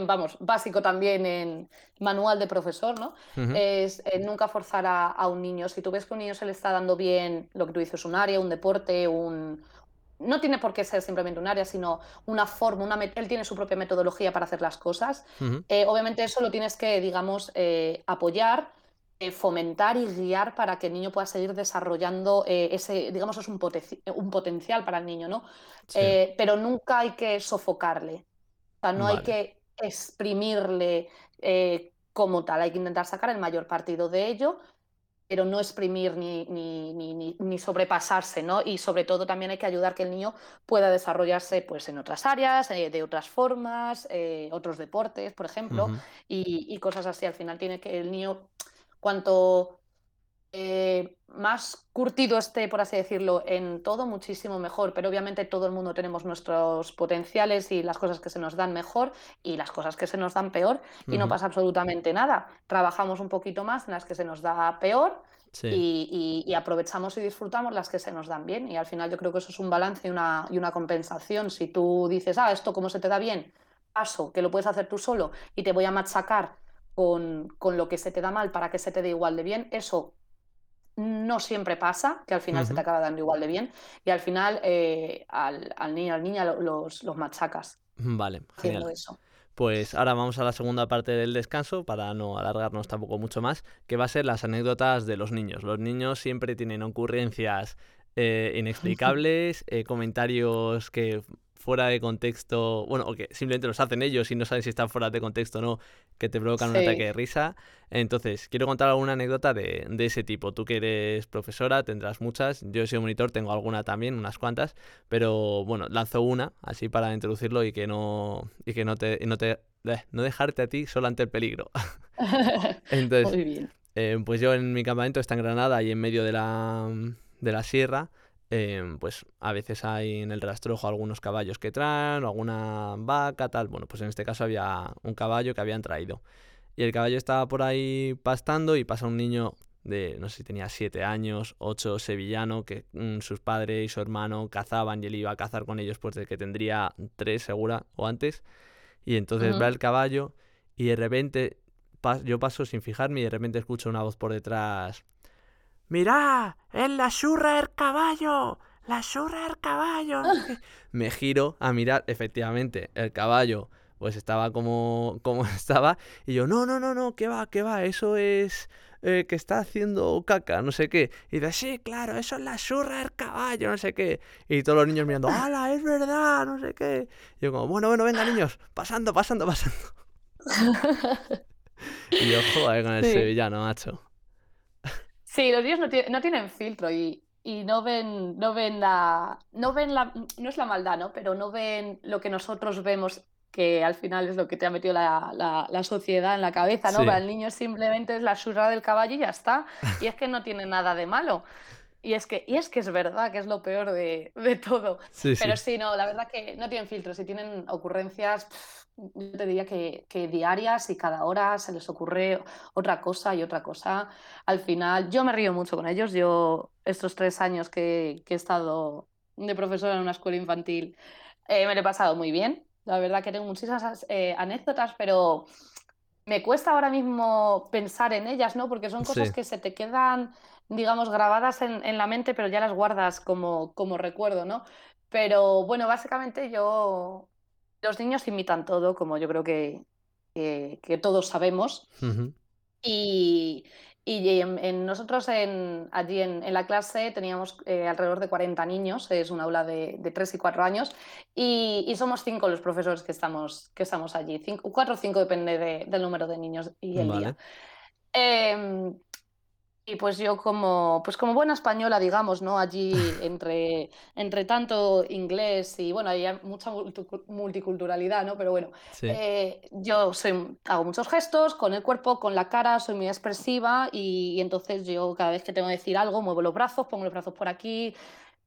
Speaker 4: vamos, básico también en manual de profesor, ¿no? Es eh, nunca forzar a, a, un niño. Si tú ves que a un niño se le está dando bien lo que tú dices, un área, un deporte, un, no tiene por qué ser simplemente un área, sino una forma, una él tiene su propia metodología para hacer las cosas. Eh, obviamente eso lo tienes que, digamos, eh, apoyar, eh, fomentar y guiar para que el niño pueda seguir desarrollando ese, digamos, es un, un, potencial para el niño, ¿no? pero nunca hay que sofocarle, o sea, no hay que exprimirle como tal, hay que intentar sacar el mayor partido de ello pero no exprimir ni, ni, ni, sobrepasarse, ¿no? Y sobre todo también hay que ayudar que el niño pueda desarrollarse pues, en otras áreas, eh, de otras formas, eh, otros deportes, por ejemplo, y, y, cosas así. Al final tiene que el niño, cuanto eh, más curtido esté, por así decirlo, en todo, muchísimo mejor. Pero obviamente todo el mundo tenemos nuestros potenciales y las cosas que se nos dan mejor y las cosas que se nos dan peor y no pasa absolutamente nada. Trabajamos un poquito más en las que se nos da peor y, aprovechamos y disfrutamos las que se nos dan bien. Y al final yo creo que eso es un balance y una, y una compensación. Si tú dices, ah, esto como se te da bien, paso, que lo puedes hacer tú solo y te voy a machacar con, con lo que se te da mal para que se te dé igual de bien, eso no siempre pasa, que al final se te acaba dando igual de bien, y al final eh, al, niño, al niña los, los machacas.
Speaker 3: Vale, genial. Pues ahora vamos a la segunda parte del descanso para no alargarnos tampoco mucho más, que va a ser las anécdotas de los niños. Los niños siempre tienen ocurrencias eh, inexplicables, [LAUGHS] eh, comentarios que fuera de contexto, bueno, o que simplemente los hacen ellos y no saben si están fuera de contexto o no, que te provocan un ataque de risa. Entonces, quiero contar alguna anécdota de, de, ese tipo. Tú que eres profesora, tendrás muchas. Yo he sido monitor, tengo alguna también, unas cuantas. Pero bueno, lanzo una, así para introducirlo y que no, y que no te, no te, eh, no dejarte a ti solo ante el peligro. [LAUGHS] Entonces, Muy bien. Eh, pues yo en mi campamento está en Granada y en medio de la, de la sierra Em, pues a veces hay en el rastrojo algunos caballos que traen, o alguna vaca, tal. Bueno, pues en este caso había un caballo que habían traído. Y el caballo estaba por ahí pastando y pasa un niño de, no sé si tenía siete años, ocho, sevillano, que mm, sus padres y su hermano cazaban y él iba a cazar con ellos pues de que tendría tres segura o antes. Y entonces va el caballo y de repente yo paso sin fijarme y de repente escucho una voz por detrás ¡Mirá! ¡Es la churra del caballo! ¡La churra del caballo! [LAUGHS] Me giro a mirar, efectivamente, el caballo pues estaba como, como [LAUGHS] estaba. Y yo, no, no, no, no, ¿qué va, qué va? Eso es eh, que está haciendo caca, no sé qué. Y dice, sí, claro, eso es la churra del caballo, no sé qué. Y todos los niños mirando, ¡hala, es verdad! No sé qué. Y yo como, bueno, bueno, venga, niños, pasando, pasando, pasando. [LAUGHS] y yo, joder, con el sevillano, macho.
Speaker 4: Sí, los niños no, tienen filtro y, no ven, no ven la, no ven la, no es la maldad, ¿no? Pero no ven lo que nosotros vemos, que al final es lo que te ha metido la, sociedad en la cabeza, ¿no? Para el niño simplemente es la churra del caballo y ya está. Y es que no tiene nada de malo. Y es que, y es que es verdad que es lo peor de, todo. Pero sí. no, la verdad que no tienen filtro. Si tienen ocurrencias, yo te diría que, diarias y cada hora se les ocurre otra cosa y otra cosa. Al final, yo me río mucho con ellos. Yo, estos tres años que, he estado de profesora en una escuela infantil, eh, me lo he pasado muy bien. La verdad que tengo muchísimas eh, anécdotas, pero me cuesta ahora mismo pensar en ellas, ¿no? Porque son cosas que se te quedan, digamos, grabadas en, en, la mente, pero ya las guardas como, como recuerdo, ¿no? Pero bueno, básicamente yo los niños imitan todo, como yo creo que, que, todos sabemos. Y, y en, nosotros en, allí en, la clase teníamos eh, alrededor de 40 niños, es un aula de, de 3 y 4 años, y, somos cinco los profesores que estamos, que estamos allí. Cinco, cuatro o cinco depende del número de niños y el día. Em, y pues yo como, pues como buena española, digamos, ¿no? Allí [LAUGHS] entre, entre tanto inglés y bueno, hay mucha multiculturalidad, ¿no? Pero bueno, eh, yo soy, hago muchos gestos con el cuerpo, con la cara, soy muy expresiva y, entonces yo cada vez que tengo que decir algo muevo los brazos, pongo los brazos por aquí,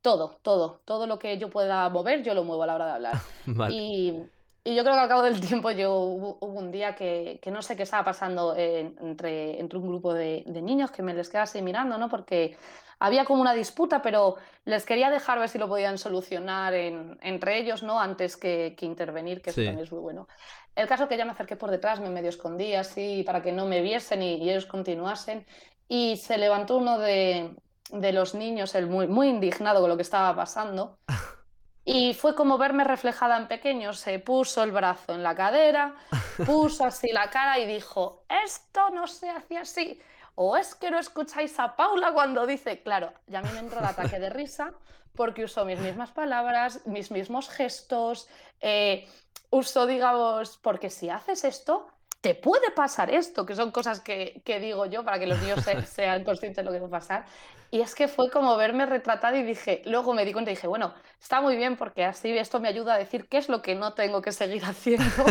Speaker 4: todo, todo, todo lo que yo pueda mover yo lo muevo a la hora de hablar. [LAUGHS] Y y yo creo que al cabo del tiempo yo hubo, un día que, que, no sé qué estaba pasando entre, entre un grupo de, de, niños que me les quedase mirando, ¿no? Porque había como una disputa, pero les quería dejar ver si lo podían solucionar en, entre ellos, ¿no? Antes que, que intervenir, que eso también es muy bueno. El caso que ya me acerqué por detrás, me medio escondí así para que no me viesen y, ellos continuasen. Y se levantó uno de, de los niños, el muy, muy indignado con lo que estaba pasando. [LAUGHS] Y fue como verme reflejada en pequeño. Se puso el brazo en la cadera, [LAUGHS] puso así la cara y dijo, esto no se hace así. O es que no escucháis a Paula cuando dice, claro, ya a mí me entró el ataque de risa porque usó mis mismas palabras, mis mismos gestos, eh, usó, digamos, porque si haces esto, te puede pasar esto, que son cosas que, que digo yo para que los niños [LAUGHS] sean conscientes de lo que va a pasar. Y es que fue como verme retratada y dije, luego me di cuenta y dije, bueno, está muy bien porque así esto me ayuda a decir qué es lo que no tengo que seguir [LAUGHS] haciendo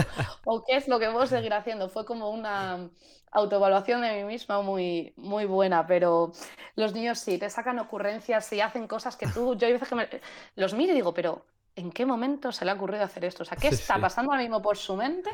Speaker 4: o qué es lo que puedo seguir haciendo. Fue como una autoevaluación de mí misma muy, muy buena, pero los niños sí, te sacan ocurrencias y hacen cosas que tú, yo hay veces que me, los miro y digo, pero ¿en qué momento se le ha ocurrido hacer esto? O sea, ¿qué está pasando ahora mismo por su mente?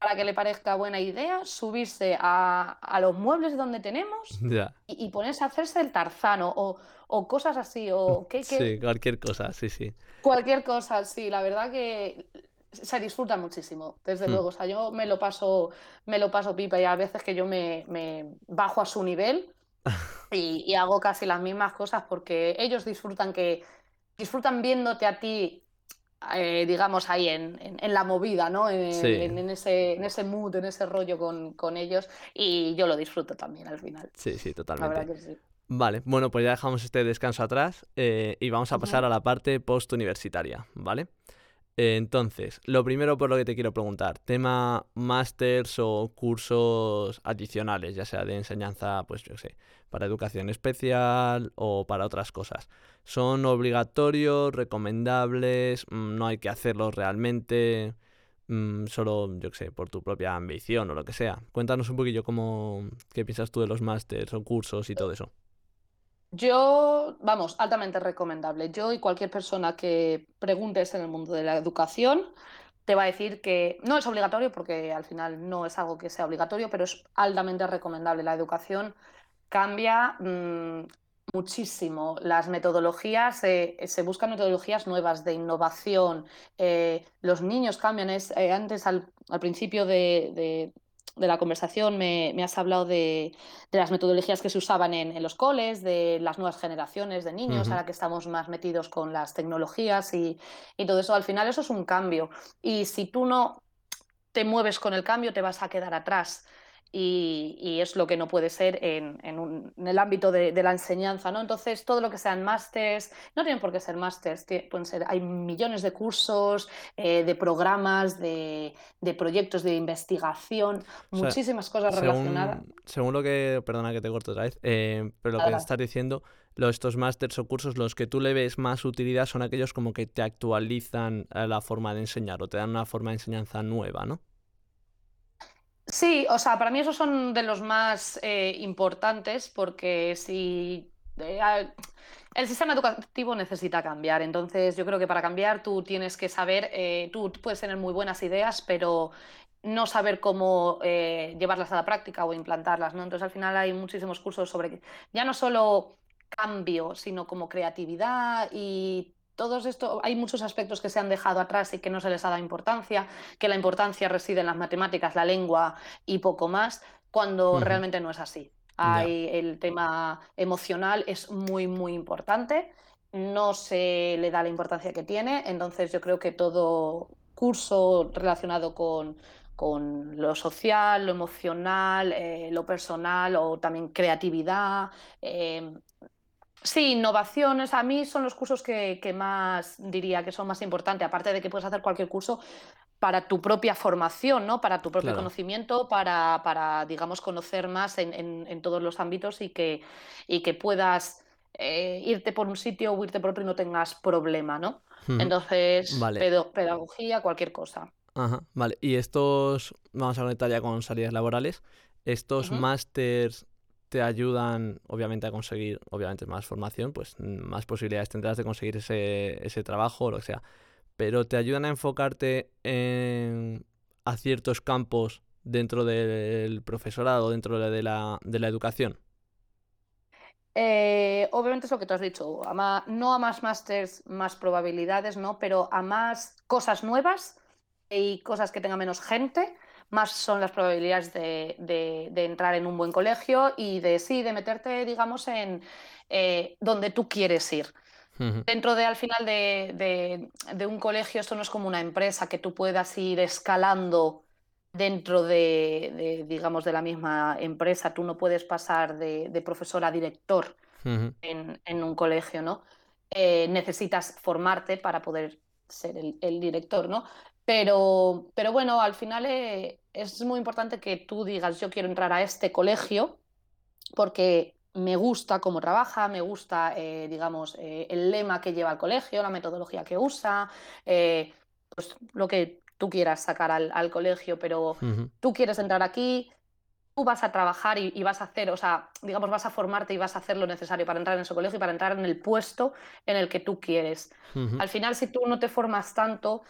Speaker 4: Para que le parezca buena idea subirse a, a los muebles donde tenemos [LAUGHS] y, ponerse a hacerse el tarzano o, o cosas así. O, [LAUGHS] ¿qué,
Speaker 3: Sí, cualquier cosa, sí, sí.
Speaker 4: Cualquier cosa, sí. La verdad que se disfruta muchísimo, desde mm. luego. O sea, yo me lo paso, me lo paso pipa y a veces que yo me, me bajo a su nivel [LAUGHS] y, y, hago casi las mismas cosas porque ellos disfrutan que disfrutan viéndote a ti eh, digamos, ahí en, en, la movida, ¿no? En, en, ese, en ese mood, en ese rollo con, con, ellos y yo lo disfruto también al final.
Speaker 3: Sí, sí, totalmente. Vale, bueno, pues ya dejamos este descanso atrás eh, y vamos a pasar a la parte post-universitaria, ¿vale? Entonces, lo primero por lo que te quiero preguntar, tema másters o cursos adicionales, ya sea de enseñanza, pues yo sé, para educación especial o para otras cosas. ¿Son obligatorios, recomendables? Mm, ¿No hay que hacerlos realmente? Mm, solo, yo sé, por tu propia ambición o lo que sea. Cuéntanos un poquillo cómo, qué piensas tú de los másters o cursos y todo eso.
Speaker 4: Yo, vamos, altamente recomendable. Yo y cualquier persona que preguntes en el mundo de la educación te va a decir que no es obligatorio porque al final no es algo que sea obligatorio, pero es altamente recomendable. La educación cambia mm, muchísimo. Las metodologías, se buscan metodologías nuevas de innovación. Eh, los niños cambian. Es, eh, antes, al, principio de, la conversación, me, has hablado de, las metodologías que se usaban en, los coles, de las nuevas generaciones de niños, ahora que estamos más metidos con las tecnologías y, y todo eso. Al final, eso es un cambio. Y si tú no te mueves con el cambio, te vas a quedar atrás y, es lo que no puede ser en, el ámbito de, la enseñanza, ¿no? Entonces, todo lo que sean másters, no tienen por qué ser másters, pueden ser, hay millones de cursos, eh, de programas, de, proyectos de investigación, muchísimas cosas relacionadas.
Speaker 3: Según lo que, perdona que te corto otra vez, eh, pero lo que estás diciendo, estos másters o cursos, los que tú le ves más utilidad son aquellos como que te actualizan la forma de enseñar o te dan una forma de enseñanza nueva, ¿no?
Speaker 4: Sí, o sea, para mí esos son de los más eh, importantes porque si eh, el sistema educativo necesita cambiar, entonces yo creo que para cambiar tú tienes que saber, eh, tú puedes tener muy buenas ideas, pero no saber cómo llevarlas a la práctica o implantarlas, ¿no? Entonces al final hay muchísimos cursos sobre ya no solo cambio, sino como creatividad y todos esto, hay muchos aspectos que se han dejado atrás y que no se les ha dado importancia, que la importancia reside en las matemáticas, la lengua y poco más, cuando realmente no es así. Hay, El tema emocional es muy, muy importante, no se le da la importancia que tiene, entonces yo creo que todo curso relacionado con, con lo social, lo emocional, eh, lo personal o también creatividad, eh, Sí, innovaciones a mí son los cursos que, más diría que son más importantes, aparte de que puedes hacer cualquier curso para tu propia formación, ¿no? Para tu propio conocimiento, para, para, digamos, conocer más en, todos los ámbitos y que, y que puedas eh, irte por un sitio o irte por otro y no tengas problema, ¿no? Entonces, pedagogía, cualquier cosa.
Speaker 3: Ajá, vale. Y estos, vamos a conectar ya con salidas laborales, estos másters te ayudan, obviamente, a conseguir, obviamente, más formación, pues más posibilidades tendrás de conseguir ese, ese trabajo o lo que sea. Pero te ayudan a enfocarte en, a ciertos campos dentro del profesorado, dentro de la, de la educación.
Speaker 4: Eh, obviamente es lo que tú has dicho, no a más másters, más probabilidades, ¿no? Pero a más cosas nuevas y cosas que tenga menos gente más son las probabilidades de, entrar en un buen colegio y de sí, de meterte, digamos, en eh, donde tú quieres ir. Dentro de, al final de, un colegio, esto no es como una empresa que tú puedas ir escalando dentro de, digamos, de la misma empresa. Tú no puedes pasar de, profesor a director en, un colegio, ¿no? Eh, necesitas formarte para poder ser el, el, director, ¿no? Pero, pero bueno, al final eh, es muy importante que tú digas, yo quiero entrar a este colegio porque me gusta cómo trabaja, me gusta, eh, digamos, eh, el lema que lleva el colegio, la metodología que usa, pues lo que tú quieras sacar al, colegio, pero tú quieres entrar aquí, tú vas a trabajar y, vas a hacer, o sea, digamos, vas a formarte y vas a hacer lo necesario para entrar en ese colegio y para entrar en el puesto en el que tú quieres. Al final, si tú no te formas tanto,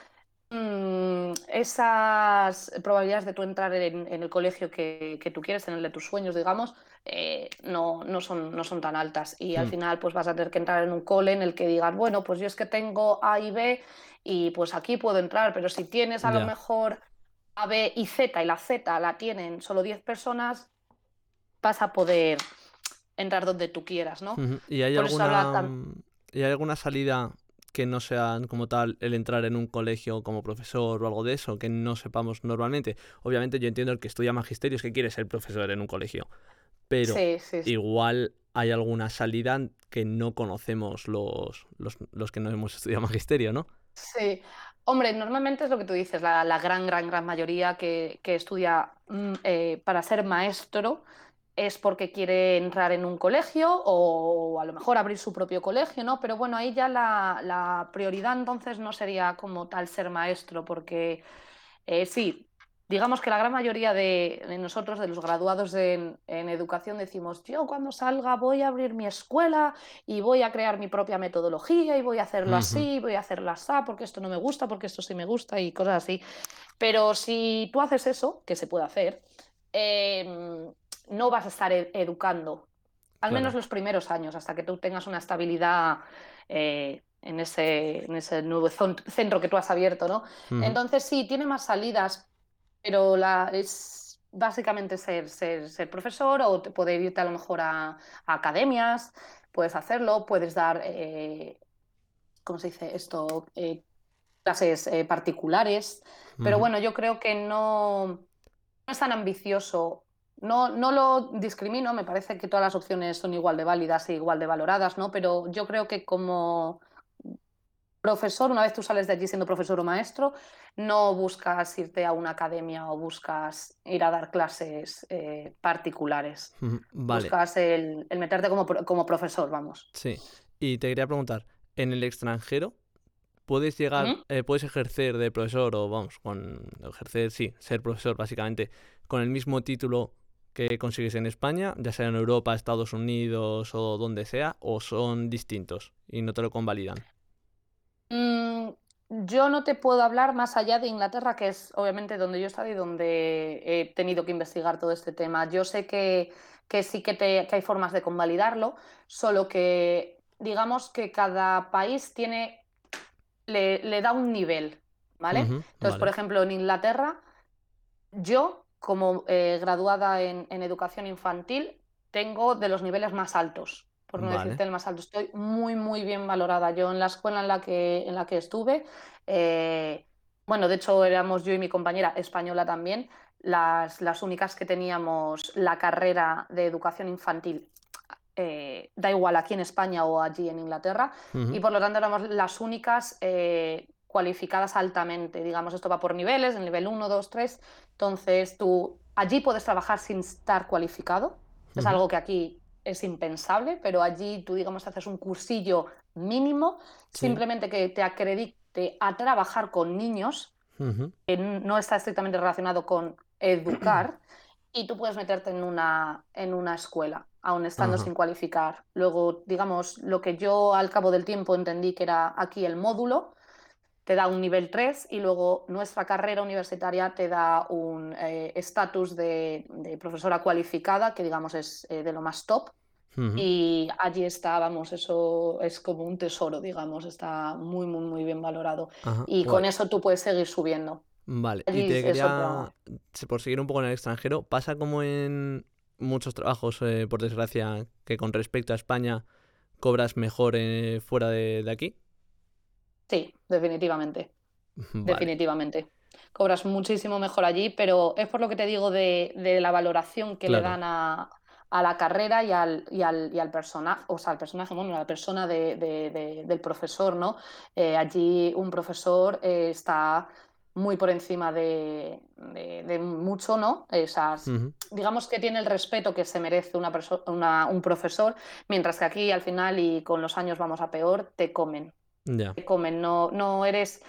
Speaker 4: esas probabilidades de tú entrar en, el colegio que, tú quieres, en el de tus sueños, digamos, eh, no, no, son, no son tan altas. Y al hmm. final, pues vas a tener que entrar en un cole en el que digas, bueno, pues yo es que tengo A y B y pues aquí puedo entrar, pero si tienes a lo mejor A, B y Z y la Z la tienen solo 10 personas, vas a poder entrar donde tú quieras, ¿no?
Speaker 3: ¿Y hay, alguna, ¿Y hay alguna salida que no sean como tal el entrar en un colegio como profesor o algo de eso, que no sepamos normalmente. Obviamente yo entiendo el que estudia magisterio es que quiere ser profesor en un colegio, pero igual hay alguna salida que no conocemos los, los, los, que no hemos estudiado [LAUGHS] magisterio, ¿no?
Speaker 4: Sí, Hombre, normalmente es lo que tú dices, la, gran, gran, gran mayoría que, estudia mm, eh, para ser maestro es porque quiere entrar en un colegio o a lo mejor abrir su propio colegio, ¿no? Pero bueno, ahí ya la, prioridad entonces no sería como tal ser maestro, porque eh, sí, digamos que la gran mayoría de, nosotros, de los graduados en, educación, decimos, yo cuando salga voy a abrir mi escuela y voy a crear mi propia metodología y voy a hacerlo así, voy a hacerlo así, porque esto no me gusta, porque esto sí me gusta y cosas así. Pero si tú haces eso, que se puede hacer, em, no vas a estar educando, al menos los primeros años, hasta que tú tengas una estabilidad. Eh, en ese, en ese nuevo centro que tú has abierto, ¿no? Entonces sí, tiene más salidas, pero la, es básicamente ser, ser, profesor o poder irte a lo mejor a, academias, puedes hacerlo, puedes dar, eh, ¿cómo se dice esto? Eh, clases particulares, pero bueno, yo creo que no, no es tan ambicioso. No, no lo discrimino, me parece que todas las opciones son igual de válidas e igual de valoradas, ¿no? Pero yo creo que como profesor, una vez tú sales de allí siendo profesor o maestro, no buscas irte a una academia o buscas ir a dar clases eh, particulares. Buscas el, meterte como, como, profesor, vamos.
Speaker 3: Sí. Y te quería preguntar, ¿en el extranjero puedes llegar, eh, puedes ejercer de profesor o vamos, con ejercer, sí, ser profesor básicamente, con el mismo título que consigues en España, ya sea en Europa, Estados Unidos o donde sea, o son distintos y no te lo convalidan?
Speaker 4: Mm, yo no te puedo hablar más allá de Inglaterra, que es obviamente donde yo he estado y donde he tenido que investigar todo este tema. Yo sé que, sí que, hay formas de convalidarlo, solo que digamos que cada país tiene, le, da un nivel, ¿vale? Entonces, por ejemplo, en Inglaterra, yo, como eh, graduada en educación infantil, tengo de los niveles más altos por no decirte el más alto. Estoy muy, muy bien valorada. Yo en la escuela en la que, en la que estuve, eh, bueno, de hecho éramos yo y mi compañera española también, las, las únicas que teníamos la carrera de educación infantil. Eh, da igual aquí en España o allí en Inglaterra, y por lo tanto éramos las únicas cualificadas altamente. Digamos, esto va por niveles, el nivel 1, 2, 3. Entonces, tú allí puedes trabajar sin estar cualificado. Es algo que aquí es impensable, pero allí tú, digamos, haces un cursillo mínimo, simplemente que te acredite a trabajar con niños, que no está estrictamente relacionado con educar, [CLEARS THROAT] y tú puedes meterte en una, en una escuela, aún estando sin cualificar. Luego, digamos, lo que yo al cabo del tiempo entendí que era aquí el módulo, te da un nivel 3 y luego nuestra carrera universitaria te da un eh, estatus de, profesora cualificada, que digamos es eh, de lo más top. Y allí está, vamos, eso es como un tesoro, digamos, está muy, muy, muy bien valorado. y con eso tú puedes seguir subiendo.
Speaker 3: Vale, y te quería, por seguir un poco en el extranjero, pasa como en muchos trabajos, eh, por desgracia, que con respecto a España cobras mejor fuera de aquí.
Speaker 4: Sí, definitivamente. Definitivamente. Cobras muchísimo mejor allí, pero es por lo que te digo de, la valoración que le dan a, la carrera y al, y al, personaje, o sea, al personaje, bueno, a la persona del profesor, ¿no? Eh, allí un profesor eh, está muy por encima de, mucho, ¿no? Esas, Digamos que tiene el respeto que se merece una un profesor, mientras que aquí al final y con los años vamos a peor, te comen comen, no, no eres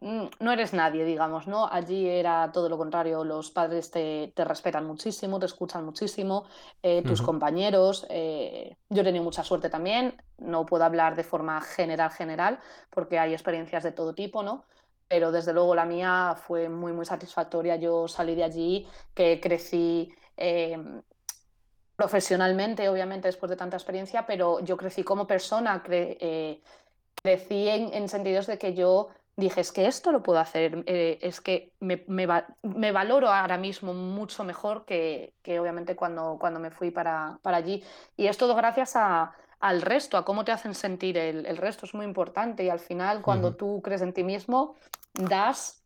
Speaker 4: mm, no eres nadie, digamos, ¿no? Allí era todo lo contrario, los padres te, respetan muchísimo, te escuchan muchísimo, eh, tus compañeros, eh, yo he tenido mucha suerte también, no puedo hablar de forma general, general, porque hay experiencias de todo tipo, ¿no? Pero desde luego la mía fue muy, muy satisfactoria, yo salí de allí, que crecí... Em, profesionalmente, obviamente, después de tanta experiencia, pero yo crecí como persona, eh, crecí en, sentidos de que yo dije, es que esto lo puedo hacer, eh, es que me, me, valoro ahora mismo mucho mejor que, que obviamente cuando, cuando me fui para, para, allí. Y es todo gracias a, al resto, a cómo te hacen sentir. El, el, resto es muy importante y al final cuando tú crees en ti mismo, das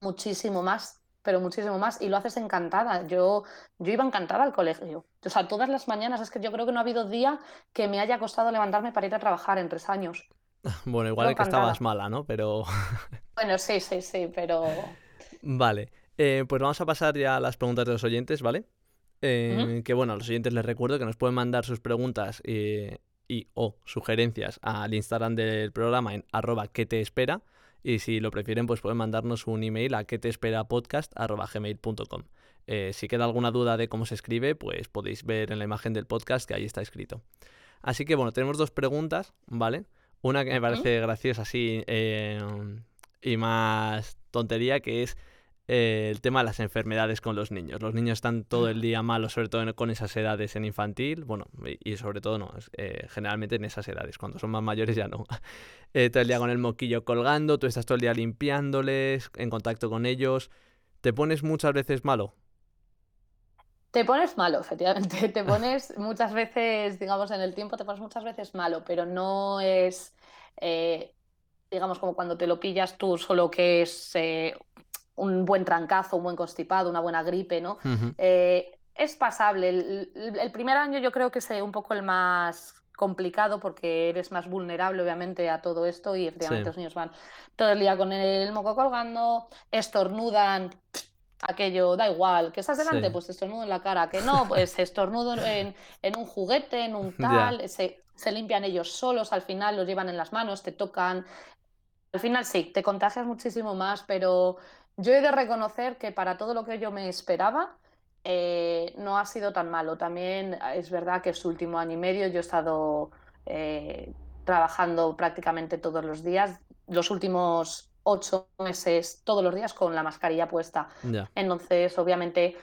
Speaker 4: muchísimo más pero muchísimo más y lo haces encantada. Yo, yo iba encantada al colegio. O sea, todas las mañanas, es que yo creo que no ha habido día que me haya costado levantarme para ir a trabajar en tres años. [LAUGHS]
Speaker 3: Bueno, igual que estabas mala, ¿no? Pero. [LAUGHS]
Speaker 4: Bueno, sí, sí, sí, pero...
Speaker 3: Vale, eh, pues vamos a pasar ya a las preguntas de los oyentes, ¿vale? Eh, Que bueno, a los oyentes les recuerdo que nos pueden mandar sus preguntas y, y o sugerencias al Instagram del programa en arroba que te espera. Y si lo prefieren, pues pueden mandarnos un email a que te espera podcast gmail.com. Eh, si queda alguna duda de cómo se escribe, pues podéis ver en la imagen del podcast que ahí está escrito. Así que bueno, tenemos dos preguntas, ¿vale? Una que me parece graciosa, así, eh, y más tontería, que es eh, el tema de las enfermedades con los niños. Los niños están todo el día malos, sobre todo con esas edades en infantil, bueno, y, sobre todo no, generalmente en esas edades, cuando son más mayores ya no. [LAUGHS] todo el día con el moquillo colgando, tú estás todo el día limpiándoles, en contacto con ellos. ¿Te pones muchas veces malo?
Speaker 4: Te pones malo, efectivamente. [LAUGHS] Te pones muchas veces, digamos, en el tiempo te pones muchas veces malo, pero no es, eh, digamos, como cuando te lo pillas tú, solo que es eh, un buen trancazo, un buen constipado, una buena gripe, ¿no? Eh, es pasable. El, primer año yo creo que es un poco el más complicado porque eres más vulnerable obviamente a todo esto y efectivamente los niños van todo el día con el moco colgando, estornudan, aquello, da igual, que estás delante, pues estornudo en la cara, que no, pues [LAUGHS] estornudo en, en un juguete, en un tal, se, se, limpian ellos solos, al final los llevan en las manos, te tocan. Al final sí, te contagias muchísimo más, pero yo he de reconocer que para todo lo que yo me esperaba, eh, no ha sido tan malo. También es verdad que su último año y medio yo he estado eh, trabajando prácticamente todos los días. Los últimos ocho meses todos los días con la mascarilla puesta. Entonces, obviamente,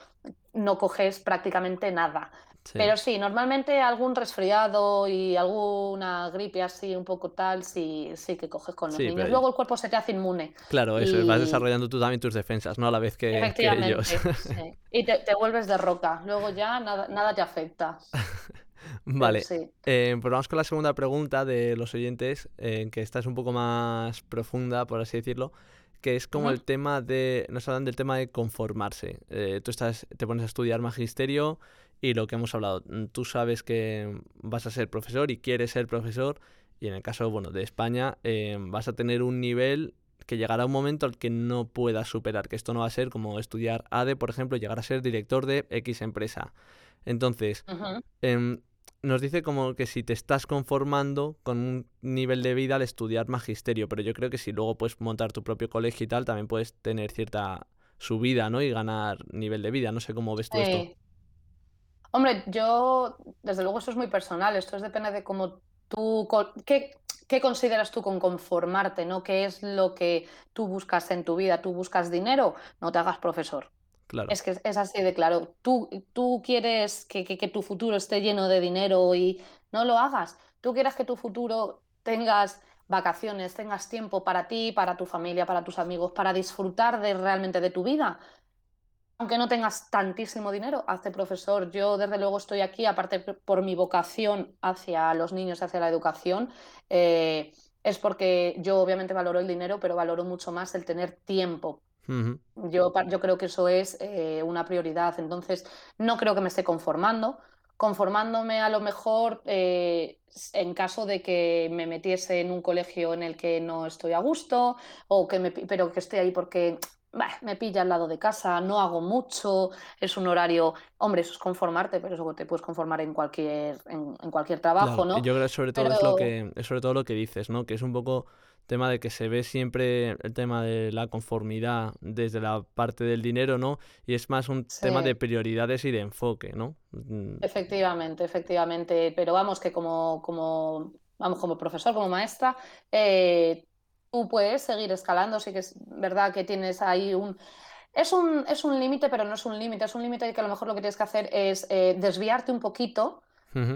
Speaker 4: no coges prácticamente nada. Pero sí, normalmente algún resfriado y alguna gripe así un poco tal, sí, sí que coges con los niños. Luego el cuerpo se te hace inmune.
Speaker 3: Claro, eso, vas desarrollando tú también tus defensas, ¿no? A la vez que, ellos.
Speaker 4: Sí. [LAUGHS] Y te, te, vuelves de roca. Luego ya nada, nada te afecta. [LAUGHS] [LAUGHS]
Speaker 3: Vale, eh, pues vamos con la segunda pregunta de los oyentes, eh, que esta es un poco más profunda, por así decirlo, que es como el tema de, nos hablan del tema de conformarse. Eh, tú estás, te pones a estudiar magisterio y lo que hemos hablado, mm, tú sabes que vas a ser profesor y quieres ser profesor y en el caso, bueno, de España vas a tener un nivel que llegará un momento al que no puedas superar, que esto no va a ser como estudiar ADE, por ejemplo, llegar a ser director de X empresa. Entonces, nos dice como que si te estás conformando con un nivel de vida al estudiar magisterio, pero yo creo que si luego puedes montar tu propio colegio y tal, también puedes tener cierta subida, ¿no? Y ganar nivel de vida. No sé cómo ves tú esto.
Speaker 4: Hombre, yo, desde luego, eso es muy personal. Esto es depende de cómo tú. ¿Qué, ¿Qué consideras tú con conformarte, no? ¿Qué es lo que tú buscas en tu vida? ¿Tú buscas dinero? No te hagas profesor. Es que es así de claro. Tú, tú quieres que, tu futuro esté lleno de dinero y no lo hagas. Tú quieres que tu futuro tengas vacaciones, tengas tiempo para ti, para tu familia, para tus amigos, para disfrutar de realmente de tu vida. Aunque no tengas tantísimo dinero, hazte profesor. Yo desde luego estoy aquí, aparte por mi vocación hacia los niños, hacia la educación, eh, es porque yo obviamente valoro el dinero, pero valoro mucho más el tener tiempo yo, yo creo que eso es eh, una prioridad. Entonces, no creo que me esté conformando. Conformándome a lo mejor eh, en caso de que me metiese en un colegio en el que no estoy a gusto, o que me, pero que esté ahí porque me pilla al lado de casa, no hago mucho, es un horario, hombre, eso es conformarte, pero eso te puedes conformar en cualquier, en, cualquier trabajo, ¿no?
Speaker 3: Yo creo que sobre todo es lo que, es sobre todo lo que dices, ¿no? Que es un poco tema de que se ve siempre el tema de la conformidad desde la parte del dinero, ¿no? Y es más un tema de prioridades y de enfoque, ¿no?
Speaker 4: Mm. Efectivamente, efectivamente. Pero vamos, que como, como, vamos, como profesor, como maestra, eh, tú puedes seguir escalando, sí que es verdad que tienes ahí un... Es un, es un límite, pero no es un límite, es un límite que a lo mejor lo que tienes que hacer es eh, desviarte un poquito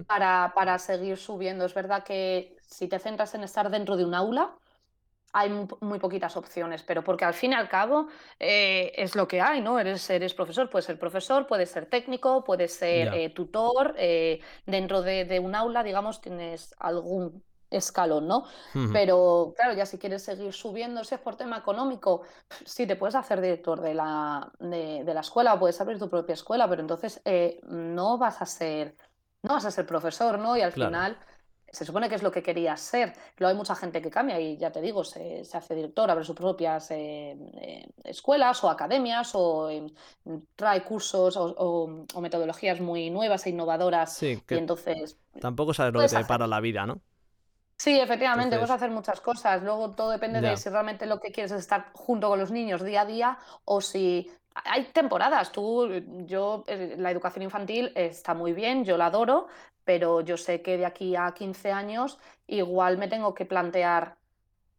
Speaker 4: para, para seguir subiendo. Es verdad que si te centras en estar dentro de un aula, hay muy, poquitas opciones, pero porque al fin y al cabo eh, es lo que hay, ¿no? Eres, eres profesor, puedes ser profesor, puedes ser técnico, puedes ser eh, tutor, eh, dentro de, un aula, digamos, tienes algún escalón, ¿no? Pero claro, ya si quieres seguir subiendo, si es por tema económico, sí te puedes hacer director de la, de, la escuela o puedes abrir tu propia escuela, pero entonces no vas a ser, no vas a ser profesor, ¿no? Y al final se supone que es lo que querías ser. Luego hay mucha gente que cambia y ya te digo, se, hace director, abre sus propias eh, eh, escuelas o academias o trae cursos o, metodologías muy nuevas e innovadoras.
Speaker 3: Sí,
Speaker 4: que y entonces...
Speaker 3: Tampoco sabes lo que te para la vida, ¿no?
Speaker 4: Sí, efectivamente, puedes hacer muchas cosas. Luego todo depende de si realmente lo que quieres es estar junto con los niños día a día o si hay temporadas. Tú, yo, eh, la educación infantil está muy bien, yo la adoro, pero yo sé que de aquí a 15 años igual me tengo que plantear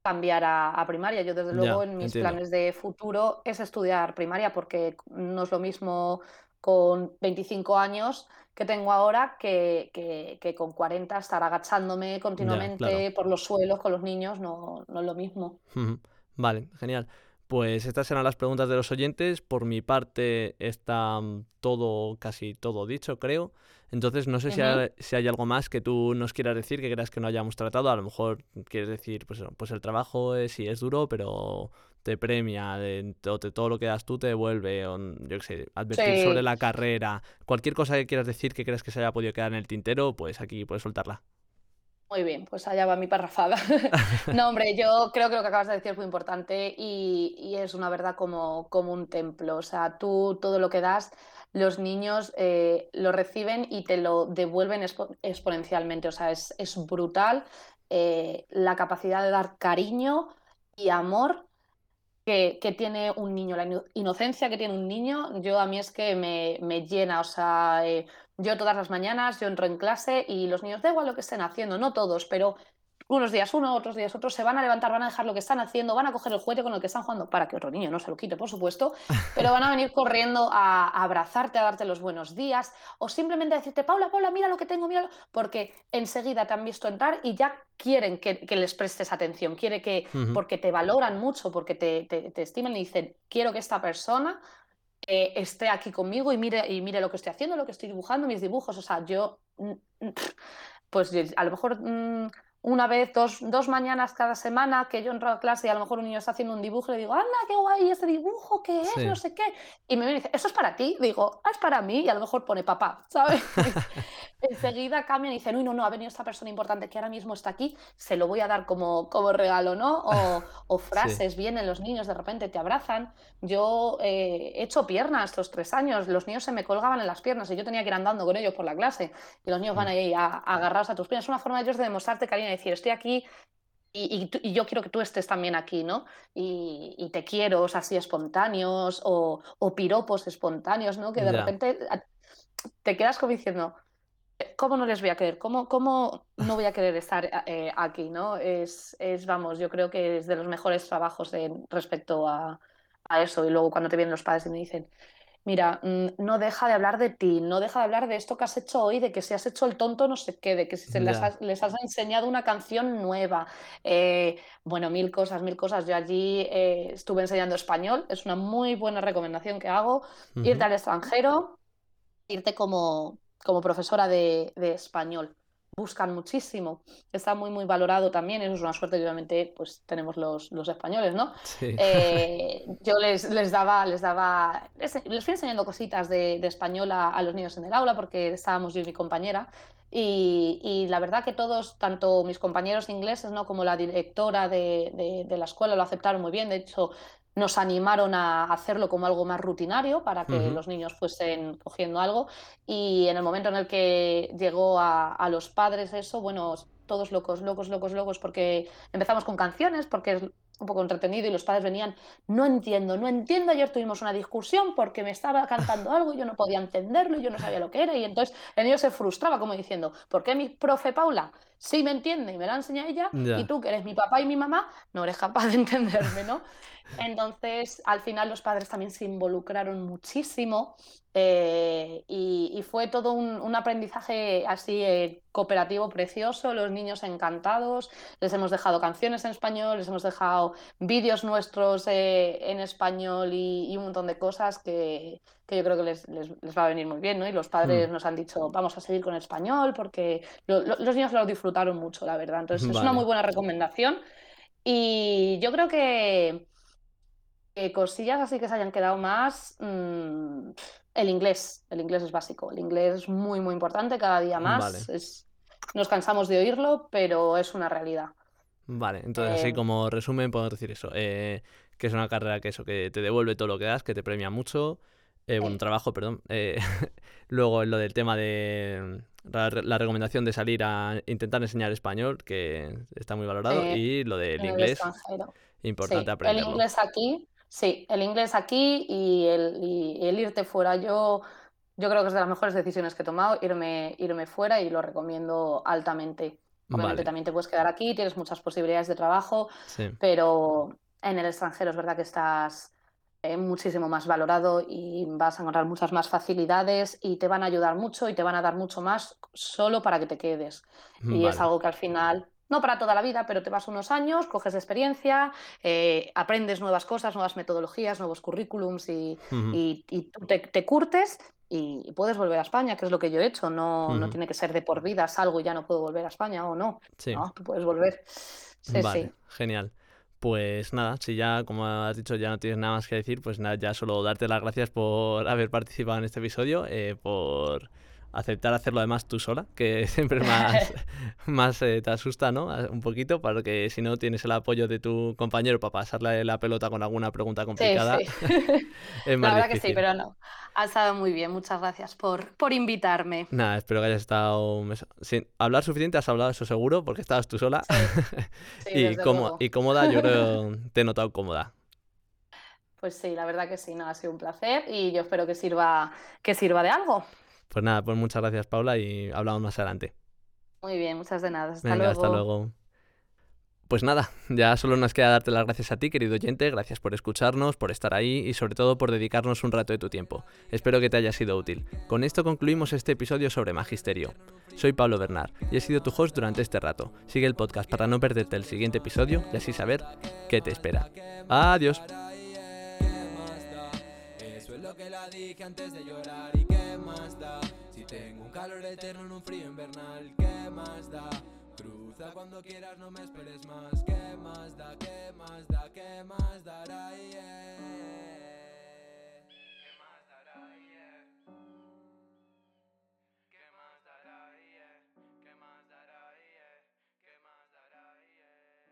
Speaker 4: cambiar a, primaria. Yo desde luego en mis planes de futuro es estudiar primaria porque no es lo mismo con 25 años que tengo ahora que, que, con 40 estar agachándome continuamente por los suelos con los niños no, no es lo mismo. [LAUGHS]
Speaker 3: Vale, genial. Pues estas eran las preguntas de los oyentes. Por mi parte está mm, todo, casi todo dicho, creo. Entonces no sé si, hay, si, hay, algo más que tú nos quieras decir, que creas que no hayamos tratado. A lo mejor quieres decir, pues, pues el trabajo es, sí es duro, pero te premia, de, todo lo que das tú te devuelve, o, yo qué sé, advertir sobre la carrera. Cualquier cosa que quieras decir que creas que se haya podido quedar en el tintero, pues aquí puedes soltarla.
Speaker 4: Muy bien, pues allá va mi parrafada. [LAUGHS] [LAUGHS] no, hombre, yo creo que lo que acabas de decir es muy importante y, es una verdad como, como, un templo. O sea, tú todo lo que das, los niños eh, lo reciben y te lo devuelven exponencialmente. O sea, es, brutal eh, la capacidad de dar cariño y amor que, tiene un niño, la inocencia que tiene un niño, yo a mí es que me, me llena, o sea, eh, yo todas las mañanas, yo entro en clase y los niños, da igual lo que estén haciendo, no todos, pero unos días uno, otros días otros, se van a levantar, van a dejar lo que están haciendo, van a coger el juguete con el que están jugando, para que otro niño no se lo quite, por supuesto, [LAUGHS] pero van a venir corriendo a, abrazarte, a darte los buenos días, o simplemente a decirte, Paula, Paula, mira lo que tengo, mira, porque enseguida te han visto entrar y ya quieren que, les prestes atención, quiere que, porque te valoran mucho, porque te, te, estiman y dicen, quiero que esta persona eh, esté aquí conmigo y mire, y mire lo que estoy haciendo, lo que estoy dibujando, mis dibujos. O sea, yo, mm, mm, pues a lo mejor mm, una vez, dos, dos, mañanas cada semana que yo entro a clase y a lo mejor un niño está haciendo un dibujo y le digo, anda, qué guay ese dibujo, ¿qué es? No sé qué. Y me dice, ¿eso es para ti? Digo, ah, es para mí. Y a lo mejor pone papá, ¿sabes? [LAUGHS] Enseguida cambian y dicen, uy, no, no, ha venido esta persona importante que ahora mismo está aquí, se lo voy a dar como, como regalo, ¿no? O, o [LAUGHS] frases, vienen los niños, de repente te abrazan. Yo eh, he hecho piernas los tres años, los niños se me colgaban en las piernas y yo tenía que ir andando con ellos por la clase y los niños van mm. ahí a, agarrados a tus piernas. Es una forma de ellos de demostrarte cariño, de decir, estoy aquí y, yo quiero que tú estés también aquí, ¿no? Y, te quiero, o sea, así espontáneos o, o, piropos espontáneos, ¿no? Que de repente te quedas como diciendo, ¿cómo no les voy a querer? ¿Cómo, cómo no voy a querer estar eh, aquí, ¿no? Es, es, vamos, yo creo que es de los mejores trabajos respecto a, a eso. Y luego cuando te vienen los padres y me dicen, mira, mm, no deja de hablar de ti, no deja de hablar de esto que has hecho hoy, de que si has hecho el tonto no se quede, que si les, has, les, has, enseñado una canción nueva. Eh, bueno, mil cosas, mil cosas. Yo allí eh, estuve enseñando español, es una muy buena recomendación que hago. Irte al extranjero, irte como, como profesora de, de español buscan muchísimo. Está muy, muy valorado también. Eso es una suerte que obviamente pues, tenemos los, los españoles, ¿no? Eh, yo les, les daba, les daba, les, fui enseñando cositas de, de español a, los niños en el aula porque estábamos yo y mi compañera. Y, y, la verdad que todos, tanto mis compañeros ingleses ¿no? como la directora de, de, de, la escuela lo aceptaron muy bien. De hecho, nos animaron a hacerlo como algo más rutinario para que los niños fuesen cogiendo algo. Y en el momento en el que llegó a, a, los padres eso, bueno, todos locos, locos, locos, locos, porque empezamos con canciones, porque es un poco entretenido y los padres venían, no entiendo, no entiendo, ayer tuvimos una discusión porque me estaba cantando algo y yo no podía entenderlo y yo no sabía lo que era y entonces el niño se frustraba como diciendo, ¿por qué mi profe Paula sí me entiende y me la enseña ella y tú que eres mi papá y mi mamá no eres capaz de entenderme, ¿no? Entonces, al final los padres también se involucraron muchísimo eh, y, fue todo un, aprendizaje así eh, cooperativo precioso, los niños encantados, les hemos dejado canciones en español, les hemos dejado vídeos nuestros eh, en español y, un montón de cosas que, yo creo que les, va a venir muy bien, ¿no? Y los padres hmm. nos han dicho, vamos a seguir con español porque los niños lo disfrutaron mucho, la verdad. Entonces, es una muy buena recomendación. Y yo creo que cosillas así que se hayan quedado más. Mm, el inglés. El inglés es básico. El inglés es muy, muy importante cada día más. Es, nos cansamos de oírlo, pero es una realidad.
Speaker 3: Vale, entonces así
Speaker 4: Eh,
Speaker 3: como resumen podemos decir eso, eh, que es una carrera que eso, que te devuelve todo lo que das, que te premia mucho, eh, bueno, trabajo, perdón. eh, [LAUGHS] luego lo del tema de la, re- la recomendación de salir a intentar enseñar español, que está muy valorado,
Speaker 4: eh,
Speaker 3: y lo del inglés, importante
Speaker 4: Sí, el inglés aquí, sí, el inglés aquí y el, y el irte fuera. Yo, yo creo que es de las mejores decisiones que he tomado, irme, irme fuera y lo recomiendo altamente. Obviamente
Speaker 3: Vale,
Speaker 4: también te puedes quedar aquí, tienes muchas posibilidades de trabajo,
Speaker 3: sí,
Speaker 4: pero en el extranjero es verdad que estás eh, muchísimo más valorado y vas a encontrar muchas más facilidades y te van a ayudar mucho y te van a dar mucho más solo para que te quedes. Y es algo que al final, no para toda la vida, pero te vas unos años, coges experiencia, eh, aprendes nuevas cosas, nuevas metodologías, nuevos currículums y, te, te curtes y, puedes volver a España, que es lo que yo he hecho. No, no tiene que ser de por vida, salgo y ya no puedo volver a España o no.
Speaker 3: Sí.
Speaker 4: No, tú puedes volver. Sí,
Speaker 3: Vale,
Speaker 4: sí.
Speaker 3: genial. Pues nada, si ya, como has dicho, ya no tienes nada más que decir, pues nada, ya solo darte las gracias por haber participado en este episodio, eh, por aceptar hacerlo además tú sola, que [LAUGHS] siempre más, [LAUGHS] más eh, te asusta, ¿no? A- Un poquito, porque si no tienes el apoyo de tu compañero para pasarle la pelota con alguna pregunta
Speaker 4: Sí,
Speaker 3: complicada,
Speaker 4: sí. [LAUGHS]
Speaker 3: es más
Speaker 4: La verdad que sí, pero no. Ha estado muy bien. Muchas gracias por, por invitarme.
Speaker 3: Nada, espero que hayas estado sin hablar suficiente, has hablado eso seguro, porque estabas tú sola.
Speaker 4: Sí, sí,
Speaker 3: Y, cómo, y cómoda, yo creo, te he notado cómoda.
Speaker 4: Pues sí, la verdad que sí, no, ha sido un placer y yo espero que sirva, que sirva de algo.
Speaker 3: Pues nada, pues muchas gracias, Paula, y hablamos más adelante.
Speaker 4: Muy bien, muchas de nada. Hasta
Speaker 3: Venga, hasta
Speaker 4: luego.
Speaker 3: luego. Pues nada, ya solo nos queda darte las gracias a ti, querido oyente, gracias por escucharnos, por estar ahí y sobre todo por dedicarnos un rato de tu tiempo. Espero que te haya sido útil. Con esto concluimos este episodio sobre Magisterio. Soy Pablo Bernard y he sido tu host durante este rato. Sigue el podcast para no perderte el siguiente episodio y así saber qué te espera. Adiós
Speaker 1: calor eterno en un frío invernal, ¿qué más da? Cruza cuando quieras, no me esperes más, ¿qué más da? ¿Qué más da? ¿Qué más dará? Yeah.